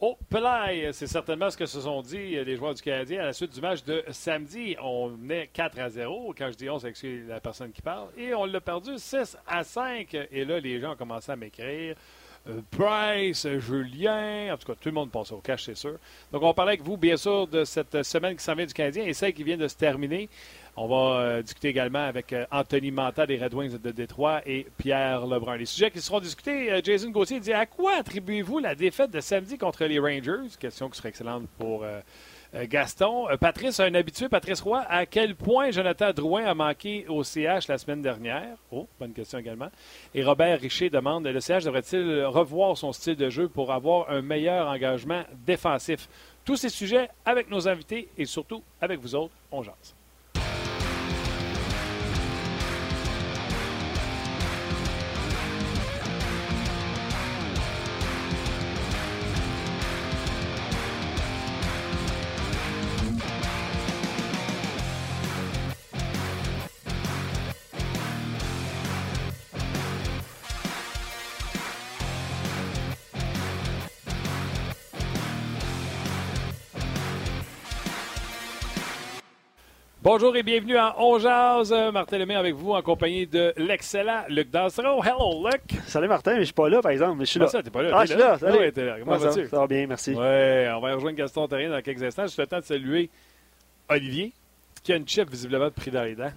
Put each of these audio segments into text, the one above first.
Oh, Pelay, c'est certainement ce que se sont dit les joueurs du Canadien à la suite du match de samedi. On menait 4 à 0. Quand je dis 11, c'est la personne qui parle. Et on l'a perdu 6 à 5. Et là, les gens ont commencé à m'écrire. Euh, Price, Julien, en tout cas, tout le monde pense au cash, c'est sûr. Donc, on parlait avec vous, bien sûr, de cette semaine qui s'en vient du Canadien et celle qui vient de se terminer. On va euh, discuter également avec euh, Anthony Manta des Red Wings de Détroit et Pierre Lebrun. Les sujets qui seront discutés, Jason Gauthier dit à quoi attribuez-vous la défaite de samedi contre les Rangers? Question qui serait excellente pour euh, Gaston. Euh, Patrice, un habitué, Patrice Roy, à quel point Jonathan Drouin a manqué au CH la semaine dernière? Oh, bonne question également. Et Robert Richer demande, le CH devrait-il revoir son style de jeu pour avoir un meilleur engagement défensif? Tous ces sujets avec nos invités et surtout avec vous autres, on jase. Bonjour et bienvenue à On Jazz. Martin Lemay avec vous en compagnie de l'excellent Luc Dansereau. Hello, Luc. Salut, Martin, mais je suis pas là, par exemple. Mais je suis là. Ça, t'es pas là? Ah, je suis là. Salut. là. Comment vas-tu? Ça va bien, merci. Oui, on va rejoindre Gaston Terrien dans quelques instants. Je le temps de saluer Olivier, qui a une chip visiblement pris dans les dents.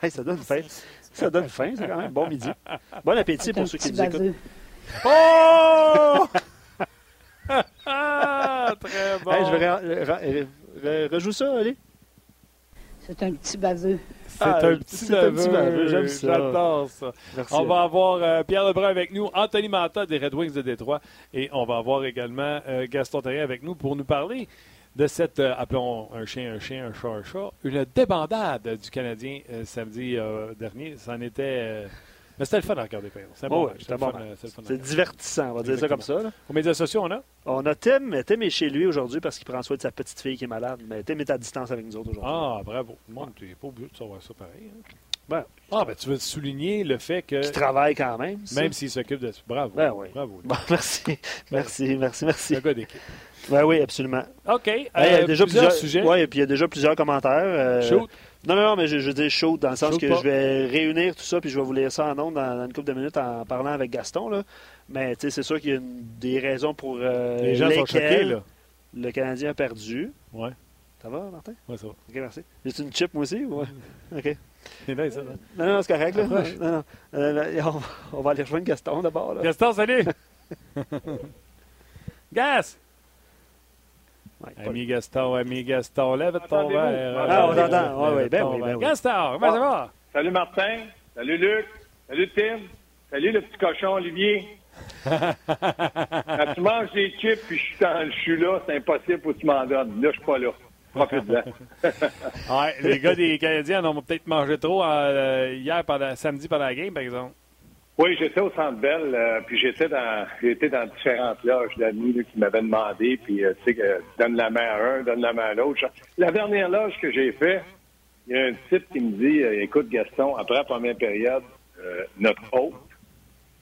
Hey, ça donne faim. Ça donne faim, c'est quand même bon midi. Bon appétit pour ceux qui nous écoutent. Oh! ah, très bon. Hey, je vais rejouer ça, allez. C'est un petit baveux. C'est ah, un petit baveux. J'aime ça. J'adore ça. On va avoir euh, Pierre Lebrun avec nous, Anthony Manta des Red Wings de Détroit et on va avoir également euh, Gaston Terrien avec nous pour nous parler de cette, euh, appelons un chien un chien, un chat un chat, une débandade du Canadien samedi dernier. C'en était mais c'était le fun à regarder, C'est bon, C'est divertissant, on va dire ça comme ça. Aux médias sociaux, on a? On a Tim. Tim est chez lui aujourd'hui parce qu'il prend soin de sa petite fille qui est malade. Mais Tim est à distance avec nous autres aujourd'hui. Ah, bravo. Moi, tu n'es pas obligé de savoir ça pareil. Hein. Ben, ah, ben tu veux souligner le fait que. Qu'il travaille quand même. Même s'il s'occupe de. Bravo. Ben, oui. Bravo. merci. merci, merci, merci. Un gars d'équipe. Ben, oui, absolument. OK. il y a euh, déjà plusieurs, sujets. Oui, et puis il y a déjà plusieurs commentaires. Euh, Shoot. Non, non, non, mais je, je dis chaud dans le sens que je vais réunir tout ça puis je vais vous laisser ça en ondes dans, une couple de minutes en parlant avec Gaston. Là. Mais c'est sûr qu'il y a des raisons pour euh, Les gens lesquelles sont choqués, là. le Canadien a perdu. Ouais. Ça va, Martin? Oui, ça va. OK, merci. J'ai une chip, moi aussi? Ouais? OK. C'est bien, ça. Non, non, c'est correct. Là. Non, non. Euh, on, va aller rejoindre Gaston d'abord. Gaston, salut! Gas! Ami Gaston, ami Gaston, lève ton verre. Ah, on entend. Oui, oui, ben oui, ben oui. Gaston, comment ça va? Salut Martin, salut Luc, salut Tim, salut le petit cochon Olivier. Quand tu manges des chips puis je suis, là, c'est impossible pour que tu m'en donnes. Là, je suis pas là. Ouais, les gars des Canadiens en ont peut-être mangé trop euh, hier, pendant, samedi pendant la game, par exemple. Oui, j'étais au Centre Bell, euh, puis j'étais dans j'étais dans différentes loges d'amis qui m'avaient demandé, puis euh, tu sais, donne la main à un, donne la main à l'autre. La dernière loge que j'ai fait, il y a un type qui me dit, euh, écoute Gaston, après la première période, notre hôte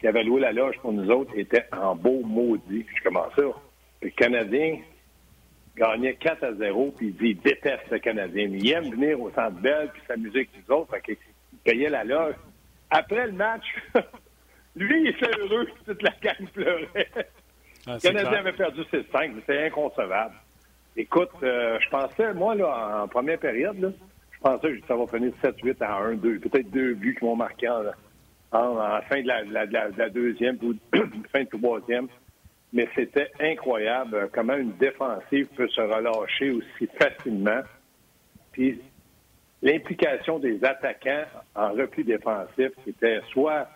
qui avait loué la loge pour nous autres était en beau maudit. Je commence ça. Le Canadien gagnait 4 à 0, puis il dit, il déteste le Canadien. Il aime venir au Centre Bell puis s'amuser avec nous autres. Fait qu'il payait la loge. Après le match, Lui, il était heureux, toute la gang pleurait. Ah, le Canadien avait perdu 6-5, c'était inconcevable. Écoute, euh, je pensais, moi, là, en première période, là, je pensais que ça va finir 7-8 à 1-2. Peut-être deux buts qui vont marquer en, en, fin de la, la, deuxième ou fin de troisième. Mais c'était incroyable euh, comment une défensive peut se relâcher aussi facilement. Puis l'implication des attaquants en repli défensif, c'était soit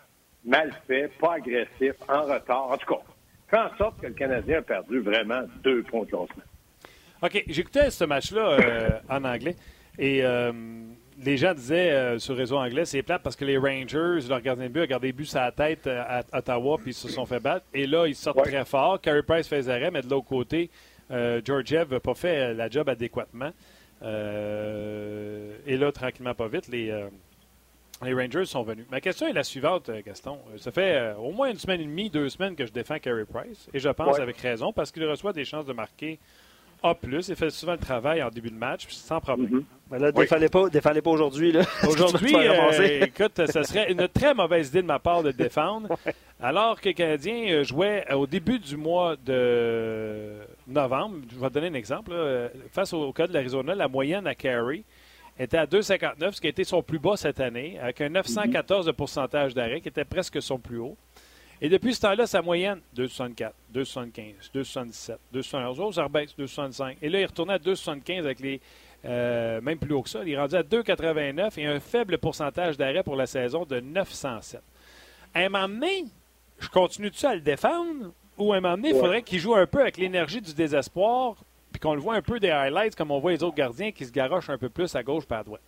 mal fait, pas agressif, en retard. En tout cas, fait en sorte que le Canadien a perdu vraiment deux points de lancement. OK, j'écoutais ce match-là euh, en anglais et euh, les gens disaient euh, sur le réseau anglais, c'est plate parce que les Rangers, leur gardien de but, a gardé but sur la tête à Ottawa puis ils se sont fait battre. Et là, ils sortent très fort. Carey Price fait arrêts, mais de l'autre côté, Georgiev n'a pas fait la job adéquatement. et là, tranquillement, pas vite, les Les Rangers sont venus. Ma question est la suivante, euh, Gaston. Euh, ça fait euh, au moins une semaine et demie, deux semaines que je défends Carey Price. Et je pense Ouais. avec raison parce qu'il reçoit des chances de marquer A. Il fait souvent le travail en début de match, sans problème. Mhm. Mais là, défallez pas, défallez pas aujourd'hui. là. Aujourd'hui, euh, écoute, ça serait une très mauvaise idée de ma part de le défendre. Alors que les Canadiens jouaient au début du mois de novembre, je vais te donner un exemple. là, face au, au cas de l'Arizona, la moyenne à Carey était à 2,59, ce qui a été son plus bas cette année, avec un 914 de pourcentage d'arrêt, qui était presque son plus haut. Et depuis ce temps-là, sa moyenne, 2,64, 2,75, 2,77, 2,71. Oh, ça rebaisse, 2,65. Et là, il retournait à 2,75 avec les. euh, même plus haut que ça. Il est rendu à 2,89 et un faible pourcentage d'arrêt pour la saison de 907. À un moment donné, je continue-tu à le défendre ou à un moment donné, il faudrait qu'il joue un peu avec l'énergie du désespoir puis qu'on le voit un peu des highlights comme on voit les autres gardiens qui se garochent un peu plus à gauche et à droite.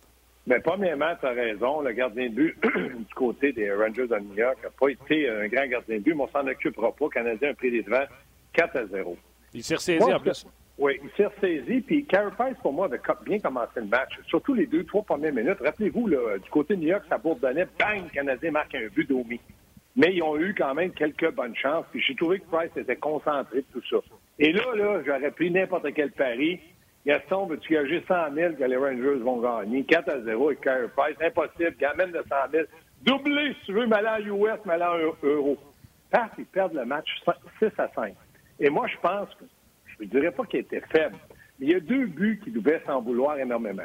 Mais premièrement, tu as raison. Le gardien de but du côté des Rangers de New York n'a pas été un grand gardien de but, mais on s'en occupera pas. Le Canadien a pris les devants 4 à 0. Il s'est ressaisi en plus. Oui, il s'est ressaisi. Puis Carey Price, pour moi, avait bien commencé le match. Surtout les deux, trois premières minutes. Rappelez-vous, du côté de New York, ça bourdonnait. Bang! Le Canadien marque un but d'Omi. Mais ils ont eu quand même quelques bonnes chances. Puis j'ai trouvé que Price était concentré de tout ça. Et là, là, j'aurais pris n'importe quel pari. Gaston, veux-tu gager 100 000 que les Rangers vont gagner? 4 à 0 avec Carey Price. Impossible. Gamène de 100 000. Doublé, si tu veux, en US, eu- euro. Paf, ils perdent le match 6 à 5. Et moi, je pense que je ne dirais pas qu'il était faible, mais il y a deux buts qui devaient s'en vouloir énormément.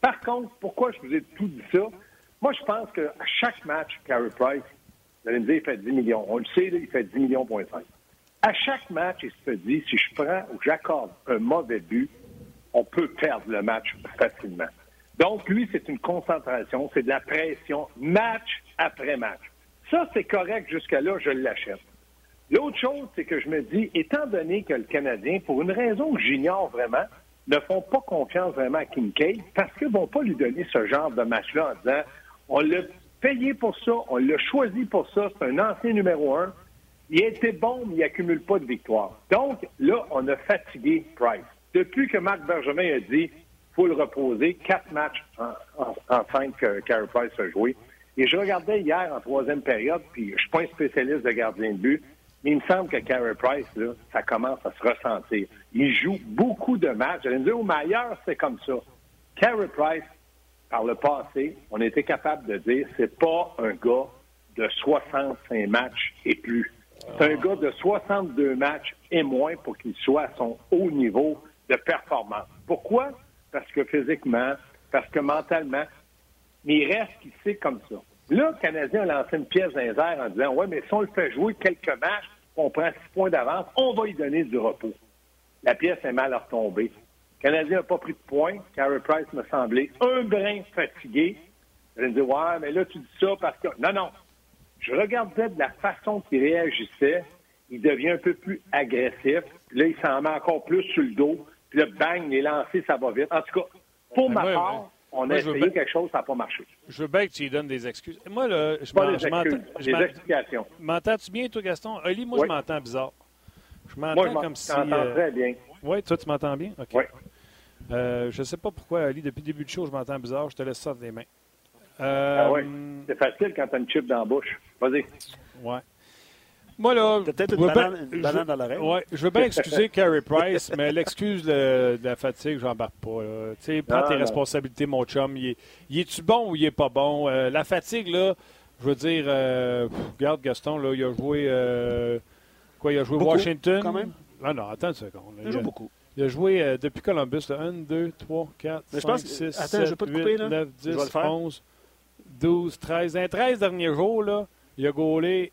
Par contre, pourquoi je vous ai tout dit ça? Moi, je pense qu'à chaque match, Carey Price, vous allez me dire, il fait 10 millions. On le sait, il fait 10 millions, point 5. À chaque match, il se dit, si je prends ou j'accorde un mauvais but, on peut perdre le match facilement. Donc, lui, c'est une concentration, c'est de la pression, match après match. Ça, c'est correct jusqu'à-là, je l'achète. L'autre chose, c'est que je me dis, étant donné que le Canadien, pour une raison que j'ignore vraiment, ne font pas confiance vraiment à Kincaid parce qu'ils ne vont pas lui donner ce genre de match-là en disant on l'a payé pour ça, on l'a choisi pour ça, c'est un ancien numéro un. Il a été bon, mais il n'accumule pas de victoire. Donc, là, on a fatigué Price. Depuis que Marc Bergevin a dit faut le reposer, quatre matchs en, en- que Carey Price a joué. Et je regardais hier en troisième période, puis je suis pas un spécialiste de gardien de but, mais il me semble que Carey Price, là, ça commence à se ressentir. Il joue beaucoup de matchs. J'allais me dire, au meilleur, c'est comme ça. Carey Price, par le passé, on était capable de dire, c'est pas un gars de 65 matchs et plus. C'est un gars de 62 matchs et moins pour qu'il soit à son haut niveau de performance. Pourquoi? Parce que physiquement, parce que mentalement, mais il reste qu'il sait comme ça. Là, le Canadien a lancé une pièce dans en disant Ouais, mais si on le fait jouer quelques matchs, on prend six points d'avance, on va lui donner du repos. La pièce est mal retombée. Le Canadien n'a pas pris de points. Carey Price me semblait un brin fatigué. Je me dis Ouais, mais là, tu dis ça parce que. Non, non. Je regardais de la façon qu'il réagissait. Il devient un peu plus agressif. Puis là, il s'en met encore plus sur le dos. Puis là, bang, les lancers, ça va vite. En tout cas, pour Mais ma part, on a je essayé quelque chose, ça n'a pas marché. Je veux bien que tu lui donnes des excuses. Moi, là, je Pas des je m'entends. excuses, je des m'en- explications. M'entends-tu bien, toi, Gaston? Oli, moi, Oui. je m'entends bizarre. Je m'entends Moi, je comme si. m'entends euh, très bien. Oui, toi, tu m'entends bien? OK. Oui. Euh, je ne sais pas pourquoi, Ali, depuis le début du show, je m'entends bizarre. Je te laisse ça des mains. Euh, Ah oui. C'est facile quand tu as une chip dans la bouche. Vas-y. ouais. Moi, là. T'as peut-être je une banane, banane dans l'oreille. Ouais, je veux bien excuser Carey Price, mais l'excuse de, de la fatigue, j'embarque pas. là. Tu sais, prends Non, tes non. responsabilités, mon chum. Il est- il est-tu bon ou il est pas bon? Euh, la fatigue, là, je veux dire, euh, regarde Gaston, là, il a joué. euh, quoi, il a joué Beaucoup, Washington? quand même? Ah non, attends une seconde. là. Il joue beaucoup. Il a joué euh, depuis Columbus, là, 1, 2, 3, 4, Mais je 5, pense que- 6, attends, 7, je vais pas te 8, couper, là. 9, Je vais 10, le faire. 11, 12, 13. Dans les 13 derniers jours, là, il a gaulé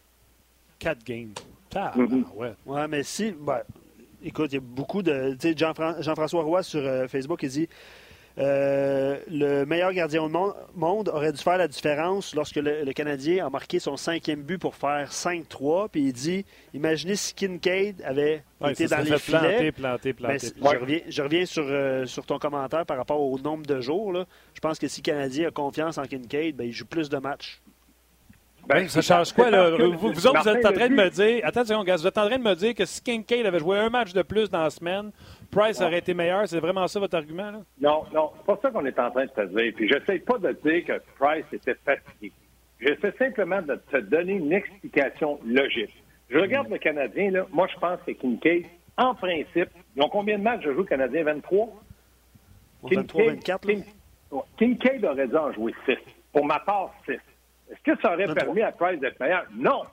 4 games. Ah, Mhm. ouais. Ouais, mais si. ben, écoute, il y a beaucoup de. Jean-Fran- Jean-François Roy sur euh, Facebook, il dit euh, le meilleur gardien au monde, monde aurait dû faire la différence lorsque le, le Canadien a marqué son cinquième but pour faire 5-3. Puis il dit imaginez si Kincaid avait Ouais, été dans les planter, filets. planter, planter, Ben, c'est- planter. je, reviens, je reviens sur, euh, sur ton commentaire par rapport au nombre de jours. là. Je pense que si le Canadien a confiance en Kincaid, ben, il joue plus de matchs. Ben, ça change quoi, là? Vous, vous autres, vous êtes en train de me dire. Attends une seconde, vous êtes en train de me dire que si Kincaid avait joué un match de plus dans la semaine, Price aurait été meilleur. C'est vraiment ça votre argument, là? Non, non, c'est pas ça qu'on est en train de te dire. Puis j'essaie pas de dire que Price était fatigué. J'essaie simplement de te donner une explication logique. Je regarde le Canadien, là. Moi, je pense que Kincaid, en principe, ils ont combien de matchs de jouer Canadien? 23? 23, 24, là. Kincaid aurait dû en jouer 6. Pour ma part, 6. Est-ce que ça aurait 23. permis à Price d'être meilleur? Non.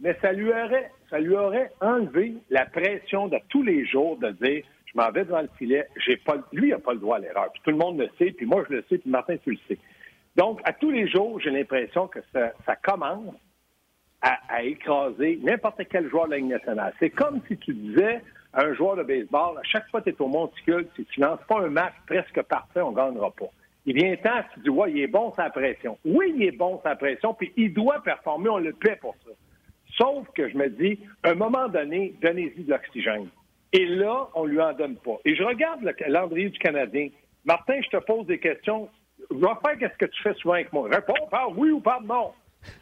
Mais ça lui aurait, ça lui aurait enlevé la pression de tous les jours de dire je m'en vais devant le filet, j'ai pas lui n'a pas le droit à l'erreur. Puis tout le monde le sait, puis moi je le sais, puis Martin tu le sais. Donc à tous les jours, j'ai l'impression que ça, commence à, à écraser n'importe quel joueur de la Ligue nationale. C'est comme si tu disais à un joueur de baseball, à chaque fois que tu es au monticule, si tu lances pas un match presque parfait, on ne gagnera pas. Il vient temps, tu dis, ouais, il est bon sans pression. Oui, il est bon sans pression, puis il doit performer, on le paie pour ça. Sauf que je me dis, à un moment donné, donnez-y de l'oxygène. Et là, on lui en donne pas. Et je regarde le calendrier du Canadien. Martin, je te pose des questions. Va faire qu'est-ce que tu fais souvent avec moi? Réponds par oui ou par non.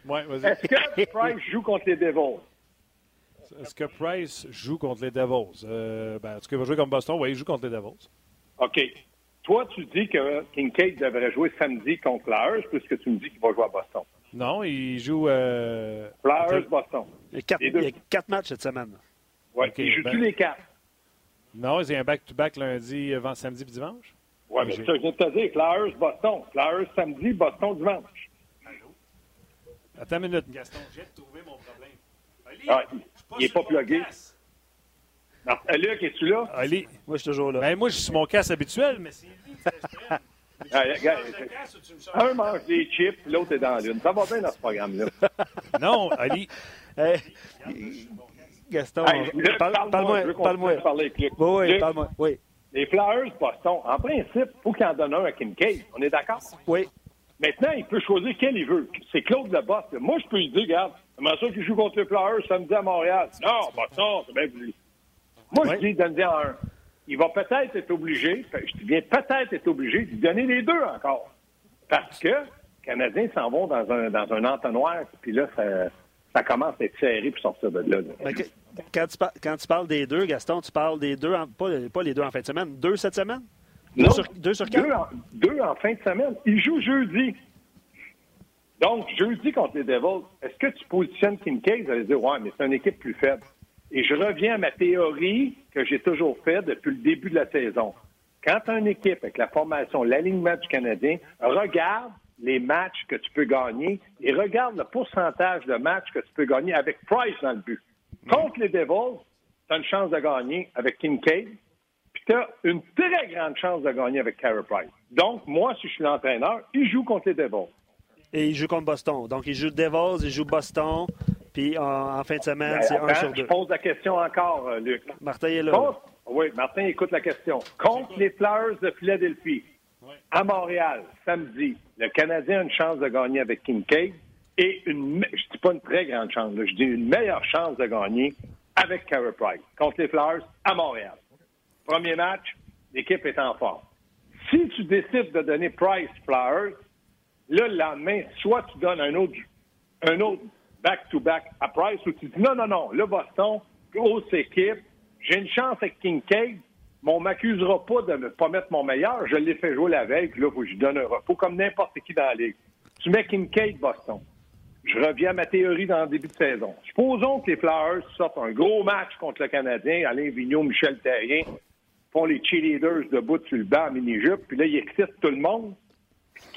Ouais. Est-ce que Price joue contre les Devils? Est-ce que Price joue contre les Devils? Euh, ben, est-ce qu'il va jouer comme Boston? Oui, il joue contre les Devils. OK. Toi, tu dis que Kincaid devrait jouer samedi contre Flyers, puisque tu me dis qu'il va jouer à Boston. Non, il joue. Euh... Flyers, Boston. Il y a quatre, Les deux. il y a quatre matchs cette semaine. OK, il joue ben- tous les quatre. Non, il y a un back-to-back lundi, avant samedi puis dimanche. Ouais, mais ça, je viens de te dire, Flyers, Boston. Flyers samedi, Boston dimanche. Attends une minute, Gaston. J'ai trouvé mon problème. Ali, Ah, je suis il est sur pas plugué. Non, euh, Luc, es-tu là? Ali, Moi, je suis toujours là. ben moi, je suis sur mon casque habituel, mais c'est lui qui? Un mange des chips, l'autre est dans l'une. Ça va bien dans ce programme-là. Non, Ali. Hey, Gaston, Hey, parle- parle-moi. Oui, oui, parle-moi. Oui, Les Flyers, Boston, en principe, il faut qu'il en donne un à Kincaid. On est d'accord? oui. Maintenant, il peut choisir quel il veut. C'est Claude Leboss. là. Moi, je peux lui dire, regarde, comment ça qu'il joue contre les Flyers samedi à Montréal? Non, Boston, c'est bien voulu. Moi, Ouais. je dis, donne-en un. Il va peut-être être obligé, je dis bien peut-être être obligé de lui donner les deux encore. Parce que les Canadiens s'en vont dans un, dans un entonnoir, puis là, ça, ça commence à être serré pour sortir de là. que- quand, tu par- quand tu parles des deux, Gaston, tu parles des deux, en- pas, pas les deux en fin de semaine, deux cette semaine? Non, Deux sur, deux sur quatre? Deux en, deux en fin de semaine. Il joue jeudi. Donc, jeudi contre les Devils, est-ce que tu positionnes Kincaid? Vous allez dire, ouais, mais c'est une équipe plus faible. Et je reviens à ma théorie que j'ai toujours faite depuis le début de la saison. Quand une équipe avec la formation, l'alignement du Canadien, regarde les matchs que tu peux gagner et regarde le pourcentage de matchs que tu peux gagner avec Price dans le but. Contre les Devils, tu as une chance de gagner avec Kincaid, puis tu as une très grande chance de gagner avec Carey Price. Donc, moi, si je suis l'entraîneur, il joue contre les Devils. Et il joue contre Boston. Donc, il joue Devils, il joue Boston. Puis en, en fin de semaine, c'est un sur je deux. pose la question encore, euh, Luc. Martin est là. Contre- oui, Martin, écoute la question. Contre les Flyers de Philadelphie, à Montréal, samedi, le Canadien a une chance de gagner avec Kincaid et une, je dis pas une très grande chance, je dis une meilleure chance de gagner avec Carey Price contre les Flyers à Montréal. Premier match, l'équipe est en forme. Si tu décides de donner Price Flyers, là, le lendemain, soit tu donnes un autre, un autre back-to-back à Price, ou tu dis non, non, non, le Boston, grosse équipe, j'ai une chance avec Kincaid, mais on m'accusera pas de ne pas mettre mon meilleur. Je l'ai fait jouer la veille, puis là, faut que je donne un repos, comme n'importe qui dans la ligue. Tu mets Kincaid, Boston. Je reviens à ma théorie dans le début de saison. Supposons que les Flyers sortent un gros match contre le Canadien, Alain Vigneault, Michel Terrien, font les cheerleaders debout sur le banc en mini-jupe, puis là, ils excitent tout le monde.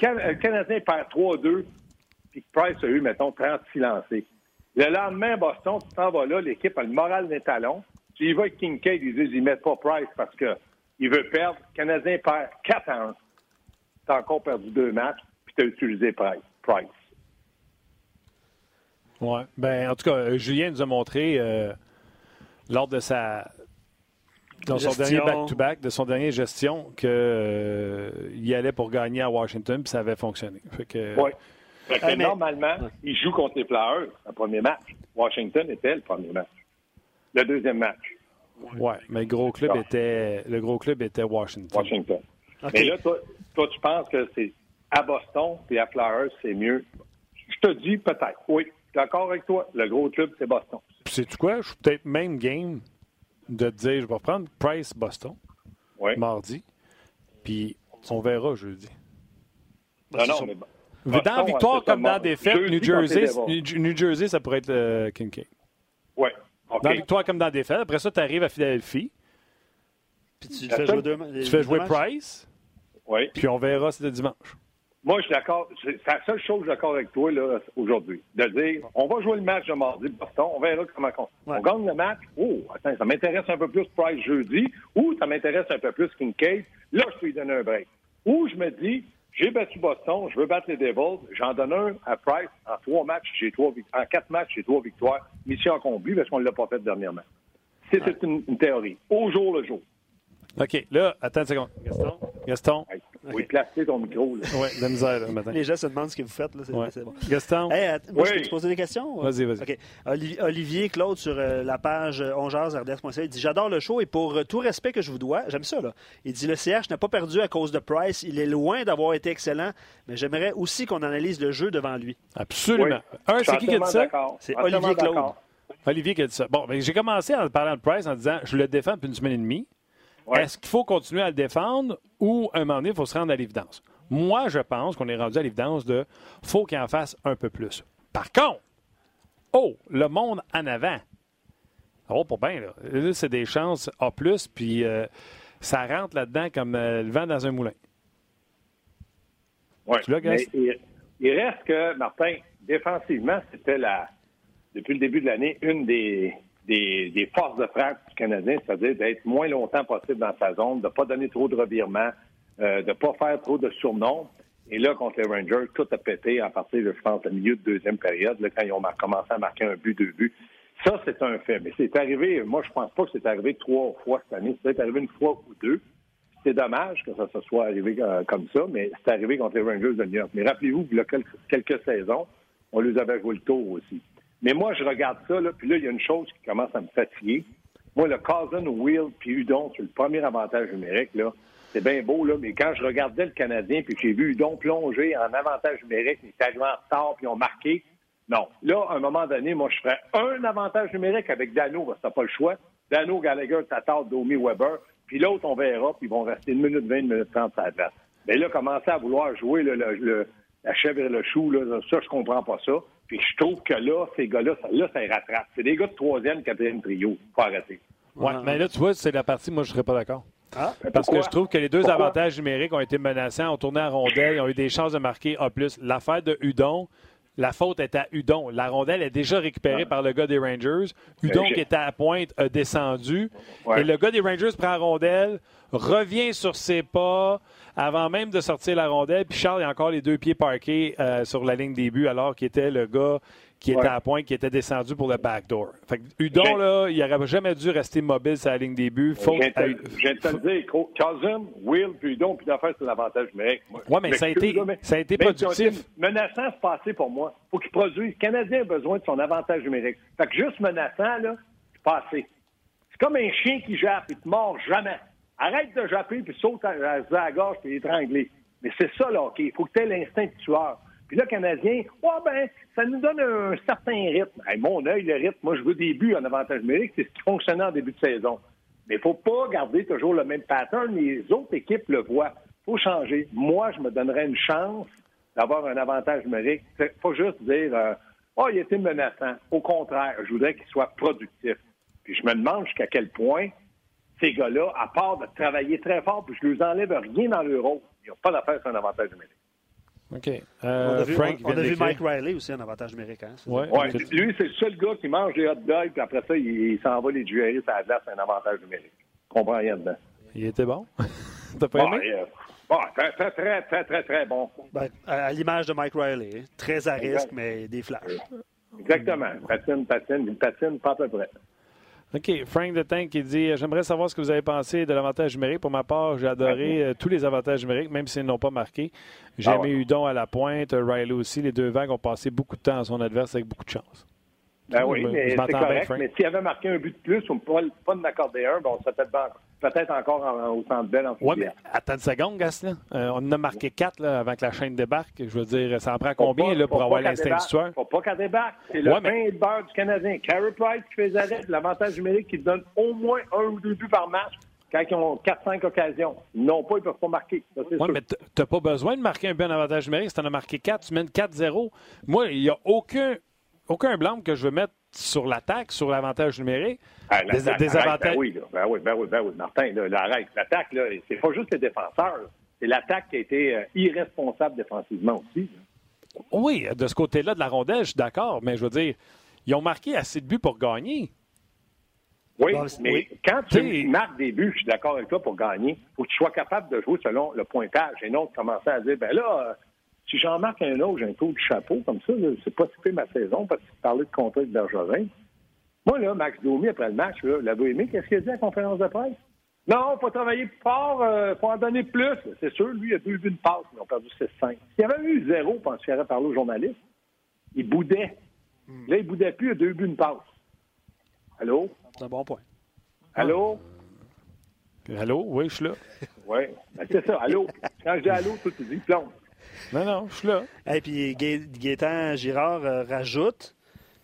Le Canadien perd 3-2, puis Price a eu, mettons, 36 lancés. Le lendemain, Boston, tu t'en vas là, l'équipe a le moral des talons. Y vas avec Kincaid, ils disent ils mettent pas Price parce que il veut perdre. Le Canadien perd 4 à 1. Tu as encore perdu deux matchs, puis tu as utilisé Price. Price. Ouais. Ben, en tout cas, euh, Julien nous a montré euh, lors de sa dans son dernier back-to-back, de son dernier gestion, qu'il allait pour gagner à Washington, puis ça avait fonctionné. Fait que, Oui. Fait que Hey, mais- Normalement, il joue contre les Flyers, le premier match. Washington était le premier match. Le deuxième match, ouais, mais le gros club Ah. était le gros club était Washington. Washington. Mais là, toi, toi, tu penses que c'est à Boston puis à Flyers, c'est mieux? Je te dis peut-être. Oui, d'accord avec toi. Le gros club, c'est Boston. Puis sais-tu quoi? Je suis peut-être même game de te dire, je vais prendre Price Boston Oui. mardi, puis on verra jeudi. Non, non, ça. mais Dans Boston, victoire c'est comme dans seulement défaite, New Jersey. New Jersey, ça pourrait être euh, Kincaid. Oui. Dans victoire comme dans défaite, après ça, tu arrives à Philadelphie, Puis tu fais jouer deux tu fais jouer Price, Oui. puis on verra si c'est dimanche. Moi, je suis d'accord. C'est c'est la seule chose que je suis d'accord avec toi là, aujourd'hui. De dire, on va jouer le match de mardi, Boston, on verra comment on, Ouais. on gagne le match. Oh, attends, ça m'intéresse un peu plus Price jeudi, ou ça m'intéresse un peu plus Kincaid. Là, je peux lui donner un break. Ou je me dis, j'ai battu Boston, je veux battre les Devils, j'en donne un à Price en trois matchs, j'ai trois en quatre matchs, j'ai trois victoires. Mission accomplie parce qu'on ne l'a pas fait dernièrement. C'était une, une théorie. Au jour le jour. OK, là, attends une seconde. Gaston, Gaston? Hey, Oui, placer ton micro. Là. Oui, de la misère, là, matin. Les gens se demandent ce que vous faites. Là, c'est, Ouais. c'est bon. Gaston, Hey, moi, Oui. je peux te poser des questions? Vas-y, vas-y. OK. Oli- Olivier Claude sur euh, la page euh, onjaz.rds.ca, il dit J'adore le show et pour euh, tout respect que je vous dois, j'aime ça. Là. Il dit Le CH n'a pas perdu à cause de Price. Il est loin d'avoir été excellent, mais j'aimerais aussi qu'on analyse le jeu devant lui. absolument. Oui. Un, c'est qui qui a dit ça? d'accord. C'est Olivier Claude. d'accord. Olivier qui a dit ça. Bon, ben, j'ai commencé en parlant de Price en disant je le défends depuis une semaine et demie. Ouais. Est-ce qu'il faut continuer à le défendre ou à un moment donné, il faut se rendre à l'évidence? Moi, je pense qu'on est rendu à l'évidence de faut qu'il en fasse un peu plus. Par contre, oh, le monde en avant. Oh, pas bien, là. Là, c'est des chances A, puis euh, ça rentre là-dedans comme euh, le vent dans un moulin. Il, il reste que, Martin, défensivement, c'était la, depuis le début de l'année, une des, des, des forces de frappe du Canadien, c'est-à-dire d'être moins longtemps possible dans sa zone, de ne pas donner trop de revirements, euh, de ne pas faire trop de surnoms. Et là, contre les Rangers, tout a pété à partir de, je pense, le milieu de deuxième période, là, quand ils ont commencé à marquer un but, deux buts. Ça, c'est un fait. Mais c'est arrivé, moi, je pense pas que c'est arrivé trois fois cette année. C'est arrivé une fois ou deux. C'est dommage que ça se soit arrivé euh, comme ça, mais c'est arrivé contre les Rangers de New York. Mais rappelez-vous, il y a quelques saisons, on les avait joué le tour aussi. Mais moi, je regarde ça, là, puis là, il y a une chose qui commence à me fatiguer. Moi, le Cousin, Will puis Udon sur le premier avantage numérique, là, c'est bien beau, là, mais quand je regardais le Canadien, puis j'ai vu Udon plonger en avantage numérique, il est arrivé en retard, puis ils ont marqué. Non. Là, à un moment donné, moi, je ferais un avantage numérique avec Dano, parce que t'as pas le choix. Dano, Gallagher, Tatar, Domi, Weber. Puis l'autre, on verra, puis ils vont rester une minute 20, une minute 30 à la place. Mais là, commencer à vouloir jouer le- la chèvre et le chou, là, ça, je comprends pas ça. Puis je trouve que là, ces gars-là, ça, là, ça les rattrape. C'est des gars de troisième, quatrième trio. Faut arrêter. Ouais, mais là, tu vois, c'est la partie, moi, je ne serais pas d'accord. Ah, Parce que je trouve que les deux Pourquoi? avantages numériques ont été menaçants, ont tourné en rondelle, ils ont eu des chances de marquer A. L'affaire de Hudon, la faute est à Hudon. La rondelle est déjà récupérée par le gars des Rangers. Hudon, qui était à la pointe, a descendu. Ouais. Et le gars des Rangers prend la rondelle, revient sur ses pas avant même de sortir la rondelle. Puis Charles a encore les deux pieds parqués euh, sur la ligne des buts, alors qu'il était le gars qui était à la pointe, qui était descendu pour le backdoor. Fait que Hudon, J'ai- là, il n'aurait jamais dû rester mobile sur la ligne des buts. Je Faute viens de à- te- je viens de te le dire, Co- Cousin, Will, puis Udon, puis d'affaire, c'est l'avantage numérique. Ouais, mais ça a été- mais- ça a été productif. Menaçant, c'est passé pour moi. faut qu'il produise. Le Canadien a besoin de son avantage numérique. Fait que juste menaçant, là, c'est passé. C'est comme un chien qui jappe, il te mord jamais. Arrête de japper, puis saute à, à, à la gorge, puis étrangler. Mais c'est ça, là, OK. Il faut que tu aies l'instinct de tueur. Puis là, Canadien, ouais, ben, ça nous donne un certain rythme. Hey, mon œil, le rythme, moi, je veux des buts en avantage numérique. C'est ce qui fonctionnait en début de saison. Mais il faut pas garder toujours le même pattern. Les autres équipes le voient. Il faut changer. Moi, je me donnerais une chance d'avoir un avantage numérique. C'est pas juste dire Oh, il était menaçant. Au contraire, je voudrais qu'il soit productif. Puis je me demande jusqu'à quel point ces gars-là, à part de travailler très fort, puis je ne leur enlève rien dans leur rôle, ils n'ont pas d'affaire sur un avantage numérique. OK. on Euh, a vu, Frank on- on vient a vu. Mike Riley aussi, un avantage numérique. Hein, Ouais. lui, c'est le seul gars qui mange des hot dogs, puis après ça, il, il s'en va les digérer sur la glace, c'est un avantage numérique. Je comprends rien dedans. Il était bon? T'as pas Bon, aimé? euh, bon, très, très, très, très, très, très bon. Ben, à à l'image de Mike Riley. Très à risque, Exact. mais des flashs. Exactement. Patine, patine, il patine, pas à peu près. OK. Frank de Tank qui dit J'aimerais savoir ce que vous avez pensé de l'avantage numérique. Pour ma part, j'ai adoré euh, tous les avantages numériques, même s'ils n'ont pas marqué. J'ai Ah aimé ouais. Hudon à la pointe, euh, Riley aussi. Les deux vagues ont passé beaucoup de temps à son adverse avec beaucoup de chance. Ben oui, mais c'est correct. Mais s'il avait marqué un but de plus ou pas, pas de m'accorder un, bon, ça peut être peut-être encore en- au centre belle en Oui, mais attends une seconde, Gaston. Euh, on en a marqué quatre là, avant que la chaîne débarque. Je veux dire, ça en prend combien pas- là, pour avoir l'instinct d'histoire? Faut pas qu'elle débarque. C'est le Ouais, mais- pain et le beurre du Canadien. Carey Price qui fait les arrêts, l'avantage numérique qui donne au moins un ou deux buts par match quand ils ont 4-5 occasions. Non pas, ils peuvent pas marquer. Ça, sûr. mais t- t'as pas besoin de marquer un en avantage numérique. Si t'en as marqué 4, tu mènes 4-0. Moi, il n'y a aucun, aucun blâme que je veux mettre sur l'attaque, sur l'avantage numérique. Ah, des, arrête, avantages. Ben oui, ben oui, ben oui, ben oui. Martin. L'attaque, là, c'est pas juste les défenseurs. C'est l'attaque qui a été euh, irresponsable défensivement aussi. là. Oui, de ce côté-là de la rondelle, je suis d'accord. Mais je veux dire, ils ont marqué assez de buts pour gagner. Oui, Bon, mais oui. quand tu marques des buts, je suis d'accord avec toi pour gagner, il faut que tu sois capable de jouer selon le pointage et non de commencer à dire, ben là, euh, si j'en marque un autre, j'ai un tour du chapeau comme ça, c'est pas si pire ma saison parce que tu parlais de contrat de Bergevin. Moi, là, Max Domi, après le match, là, l'avez aimé, qu'est-ce qu'il a dit à la conférence de presse? Non, faut travailler plus fort, euh, faut en donner plus. C'est sûr, lui, il a deux buts de passe, ils ont perdu 6-5. S'il y avait eu zéro, je pense qu'il aurait parlé aux journalistes, il boudait. Là, il boudait plus, il a deux buts de passe. Allô? C'est un bon point. Allô? Allô? Oui, je suis là. Oui, ben, c'est ça, allô? Quand je dis allô, toi, tu dis plomb. Non, non, je suis là. Et puis Gaétan Girard euh, rajoute.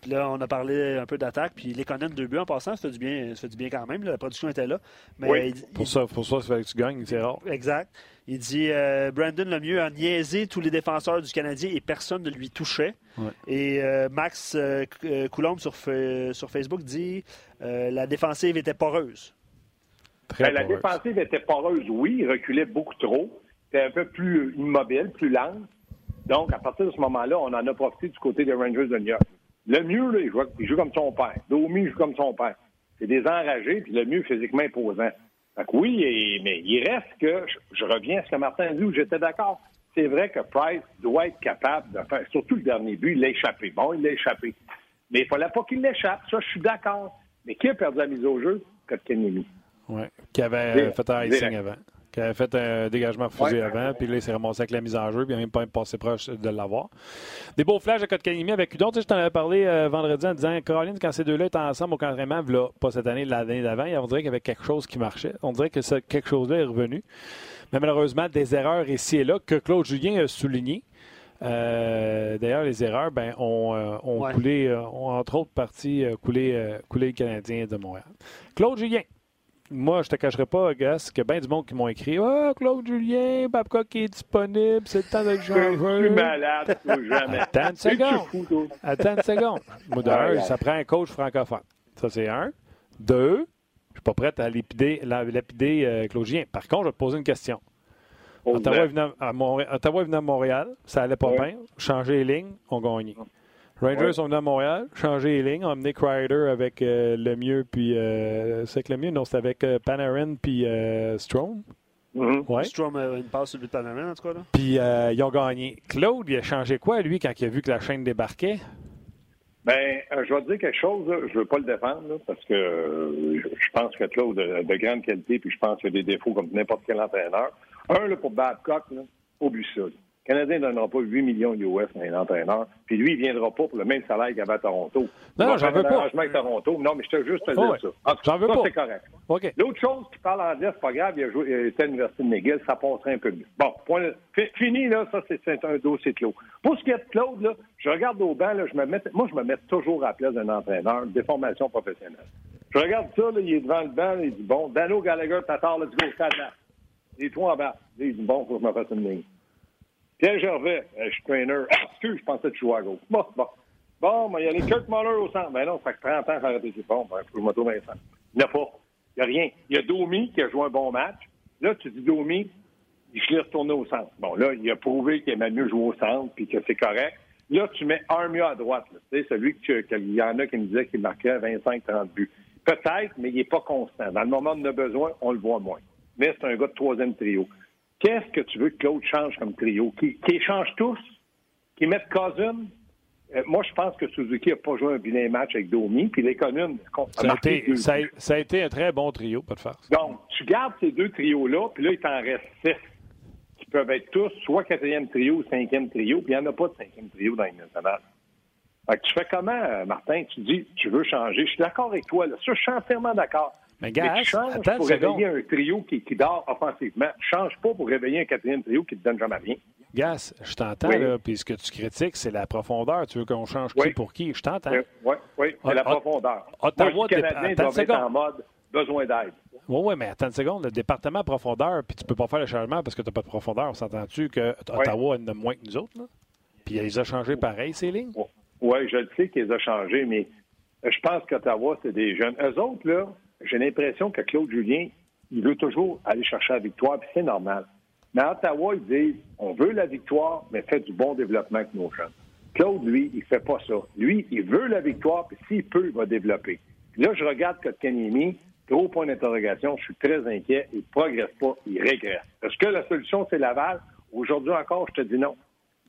Puis là, on a parlé un peu d'attaque. Puis les connaît deux buts en passant, ça fait du bien, ça fait du bien quand même. là. La production était là. Mais Oui. il Pour ça, pour ça, il fallait que tu gagnes, c'est rare. Exact. Il dit euh, Brandon Lemieux a niaisé tous les défenseurs du Canadien et personne ne lui touchait. Ouais. Et euh, Max euh, Coulombe sur, sur Facebook dit euh, la défensive était poreuse. Très Ben, la poreuse. défensive était poreuse, oui, il reculait beaucoup trop. C'était un peu plus immobile, plus lente. Donc, à partir de ce moment-là, on en a profité du côté des Rangers de New York. Le mieux, là, il, joue, il joue comme son père. Domi joue comme son père. C'est des enragés, puis le mieux physiquement imposant. Fait que oui, et- mais il reste que, je, je reviens à ce que Martin dit, où j'étais d'accord. C'est vrai que Price doit être capable de faire, surtout le dernier but, il l'a échappé. Bon, il l'a échappé. Mais il fallait pas qu'il l'échappe. Ça, je suis d'accord. Mais qui a perdu la mise au jeu? Kotkaniemi. Oui, qui avait euh, fait un icing avant. Qui avait fait un dégagement refusé Ouais. avant, puis là, il s'est ramassé avec la mise en jeu, puis il n'a même pas passé proche de l'avoir. Des beaux flashs de Kotkaniemi avec Udon. Tu sais, je t'en avais parlé euh, vendredi en disant Caroline, quand ces deux-là étaient ensemble au entraînement, là, pas cette année, l'année d'avant, on dirait qu'il y avait quelque chose qui marchait. On dirait que ce quelque chose-là est revenu. Mais malheureusement, des erreurs ici et là que Claude Julien a souligné. Euh, D'ailleurs, les erreurs ben, ont, euh, ont Ouais. coulé, ont entre autres partie euh, coulé, coulé les Canadiens de Montréal. Claude Julien. Moi, je te cacherai pas, Gus, que bien du monde qui m'ont écrit Ah, Claude Julien, Babcock qui est disponible, c'est le temps de le Je suis malade, jamais. Attends une seconde. Attends une seconde. Moi, ça prend un coach francophone. Ça, c'est un. Deux, je suis pas prêt à lapider, la- lapider euh, Claude Julien. Par contre, je vais te poser une question. Pose-le. Ottawa est, venu à Montréal, Ottawa à Montréal, ça allait pas Ouais. bien. Changer les lignes, on gagnait. Rangers Ouais. sont venus à Montréal, changer les lignes, ont amené Crider avec euh, le mieux, puis euh, c'est avec le mieux, non, c'était avec euh, Panarin puis euh, Strome. Mhm. Ouais. Strom a une passe sur le Panarin, en tout cas. Là. Puis euh, ils ont gagné. Claude, il a changé quoi, lui, quand il a vu que la chaîne débarquait? Ben, euh, je vais te dire quelque chose, là. je veux pas le défendre, là, parce que euh, je pense que Claude a de grande qualité, puis je pense qu'il a des défauts comme n'importe quel entraîneur. Un, là, pour Babcock, là, oublie ça. Là. Le Canadien ne donnera pas 8 millions US à un entraîneur, puis lui, il ne viendra pas pour le même salaire qu'il avait à Toronto. Non, j'en veux pas. avec Toronto. Non, mais je te juste te Oh, dire ça. J'en veux ça, pas. c'est correct. OK. L'autre chose qui parle anglais, c'est pas grave, il a, joué, il à l'Université de McGill, ça passerait un peu mieux. Bon, point, fi- fini, là, ça, c'est un dossier clos. Pour ce qui est de Claude, là, je regarde au banc, là, je me mets, moi, je me mets toujours à la place d'un entraîneur, des formations professionnelles. Je regarde ça, là, il est devant le banc, il dit, bon, Dano Gallagher, Tatar, let's go, là. Les trois en bas. Là, il dit, bon, faut que je me fasse une ligne. Pierre Gervais, euh, je suis trainer. Ah, excuse, je pensais que tu jouais à gauche. Bon, bon. Bon, ben, il y a les Kurt Muller au centre. Ben non, ça fait 30 ans arrêté. Bon, ben, je me trouve un centre. Il n'y a pas. Il n'y a rien. Il y a Domi qui a joué un bon match. Là, tu dis Domi, je l'ai retourné au centre. Bon, là, il a prouvé qu'il aimait mieux jouer au centre puis que c'est correct. Là, tu mets Armia à droite. Tu sais, celui qu'il y en a qui me disaient qu'il marquait 25-30 buts. Peut-être, mais il n'est pas constant. Dans le moment où on a besoin, on le voit moins. Mais c'est un gars de troisième trio. Qu'est-ce que tu veux que Claude change comme trio? Qui, qui échange tous? Qui mettent Cousin? Euh, moi, je pense que Suzuki n'a pas joué un vilain match avec Domi, puis les communes Ça a, été, a, ça a été un très bon trio, pas de farce. Donc, tu gardes ces deux trios-là, puis là, il t'en reste six qui peuvent être tous soit quatrième trio ou cinquième trio, puis il n'y en a pas de cinquième trio dans les nationale. Fait que tu fais comment, euh, Martin? Tu dis, tu veux changer. Je suis d'accord avec toi. Là. Ça, je suis entièrement d'accord. Mais gars, tu changes attends pour réveiller un trio qui, qui dort offensivement. Tu changes pas pour réveiller un quatrième trio qui te donne jamais rien. Gas, je t'entends, Oui. là, puis ce que tu critiques, c'est la profondeur. Tu veux qu'on change Oui. qui pour qui? Je t'entends. Oui, oui, oui, c'est Ah, la ah, profondeur. Ottawa, les Canadiens doivent être en mode besoin d'aide. Oui, oui, mais attends une seconde. Le département profondeur, puis tu peux pas faire le changement parce que tu n'as pas de profondeur. On s'entend-tu que Ottawa en a moins que nous autres? Là? Puis ils ont changé pareil, ces lignes? Oui, je le sais qu'ils ont changé, mais je pense qu'Ottawa, c'est des jeunes. Eux autres, là, j'ai l'impression que Claude Julien, il veut toujours aller chercher la victoire, puis c'est normal. Mais à Ottawa, ils disent on veut la victoire, mais fait du bon développement avec nos jeunes. Claude, lui, il fait pas ça. Lui, il veut la victoire, puis s'il peut, il va développer. Là, je regarde Kotkaniemi, gros point d'interrogation, je suis très inquiet. Il progresse pas, il régresse. Est-ce que la solution, c'est Laval? Aujourd'hui encore, je te dis non.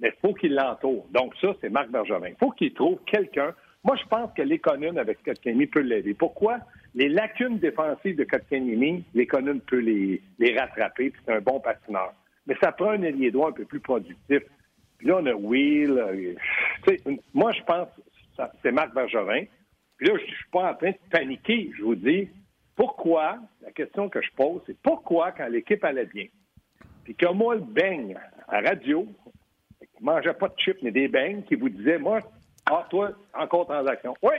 Mais il faut qu'il l'entoure. Donc ça, c'est Marc Bergevin. Il faut qu'il trouve quelqu'un. Moi, je pense que l'Éconune avec Kotkaniemi peut l'aider. Pourquoi? Les lacunes défensives de Kotkaniemi, l'Éconune peut les, les rattraper, puis c'est un bon patineur. Mais ça prend un ailier droit un peu plus productif. Puis là, on a Will. euh, moi, je pense c'est Marc Bergevin. Puis là, je suis pas en train de paniquer. Je vous dis, pourquoi, la question que je pose, c'est pourquoi, quand l'équipe allait bien, puis que moi, le beigne à radio, qui mangeait pas de chips, mais des beignes, qui vous disait, moi, ah, toi, encore transaction. Oui,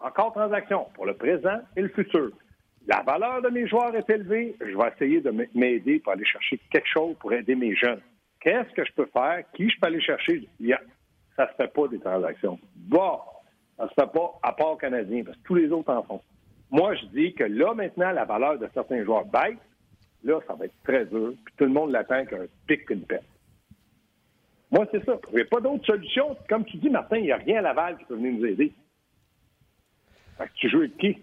encore transaction pour le présent et le futur. La valeur de mes joueurs est élevée. Je vais essayer de m'aider pour aller chercher quelque chose pour aider mes jeunes. Qu'est-ce que je peux faire? Qui je peux aller chercher? Il y a- Ça se fait pas des transactions. Bon, ça se fait pas à part canadien, parce que tous les autres en font. Moi, je dis que là, maintenant, la valeur de certains joueurs baisse. Là, ça va être très dur. Puis tout le monde l'attend qu'un pic qu'une pète. Moi, c'est ça. Il n'y a pas d'autre solution. Comme tu dis, Martin, il n'y a rien à Laval qui peut venir nous aider. Fait que tu joues avec qui?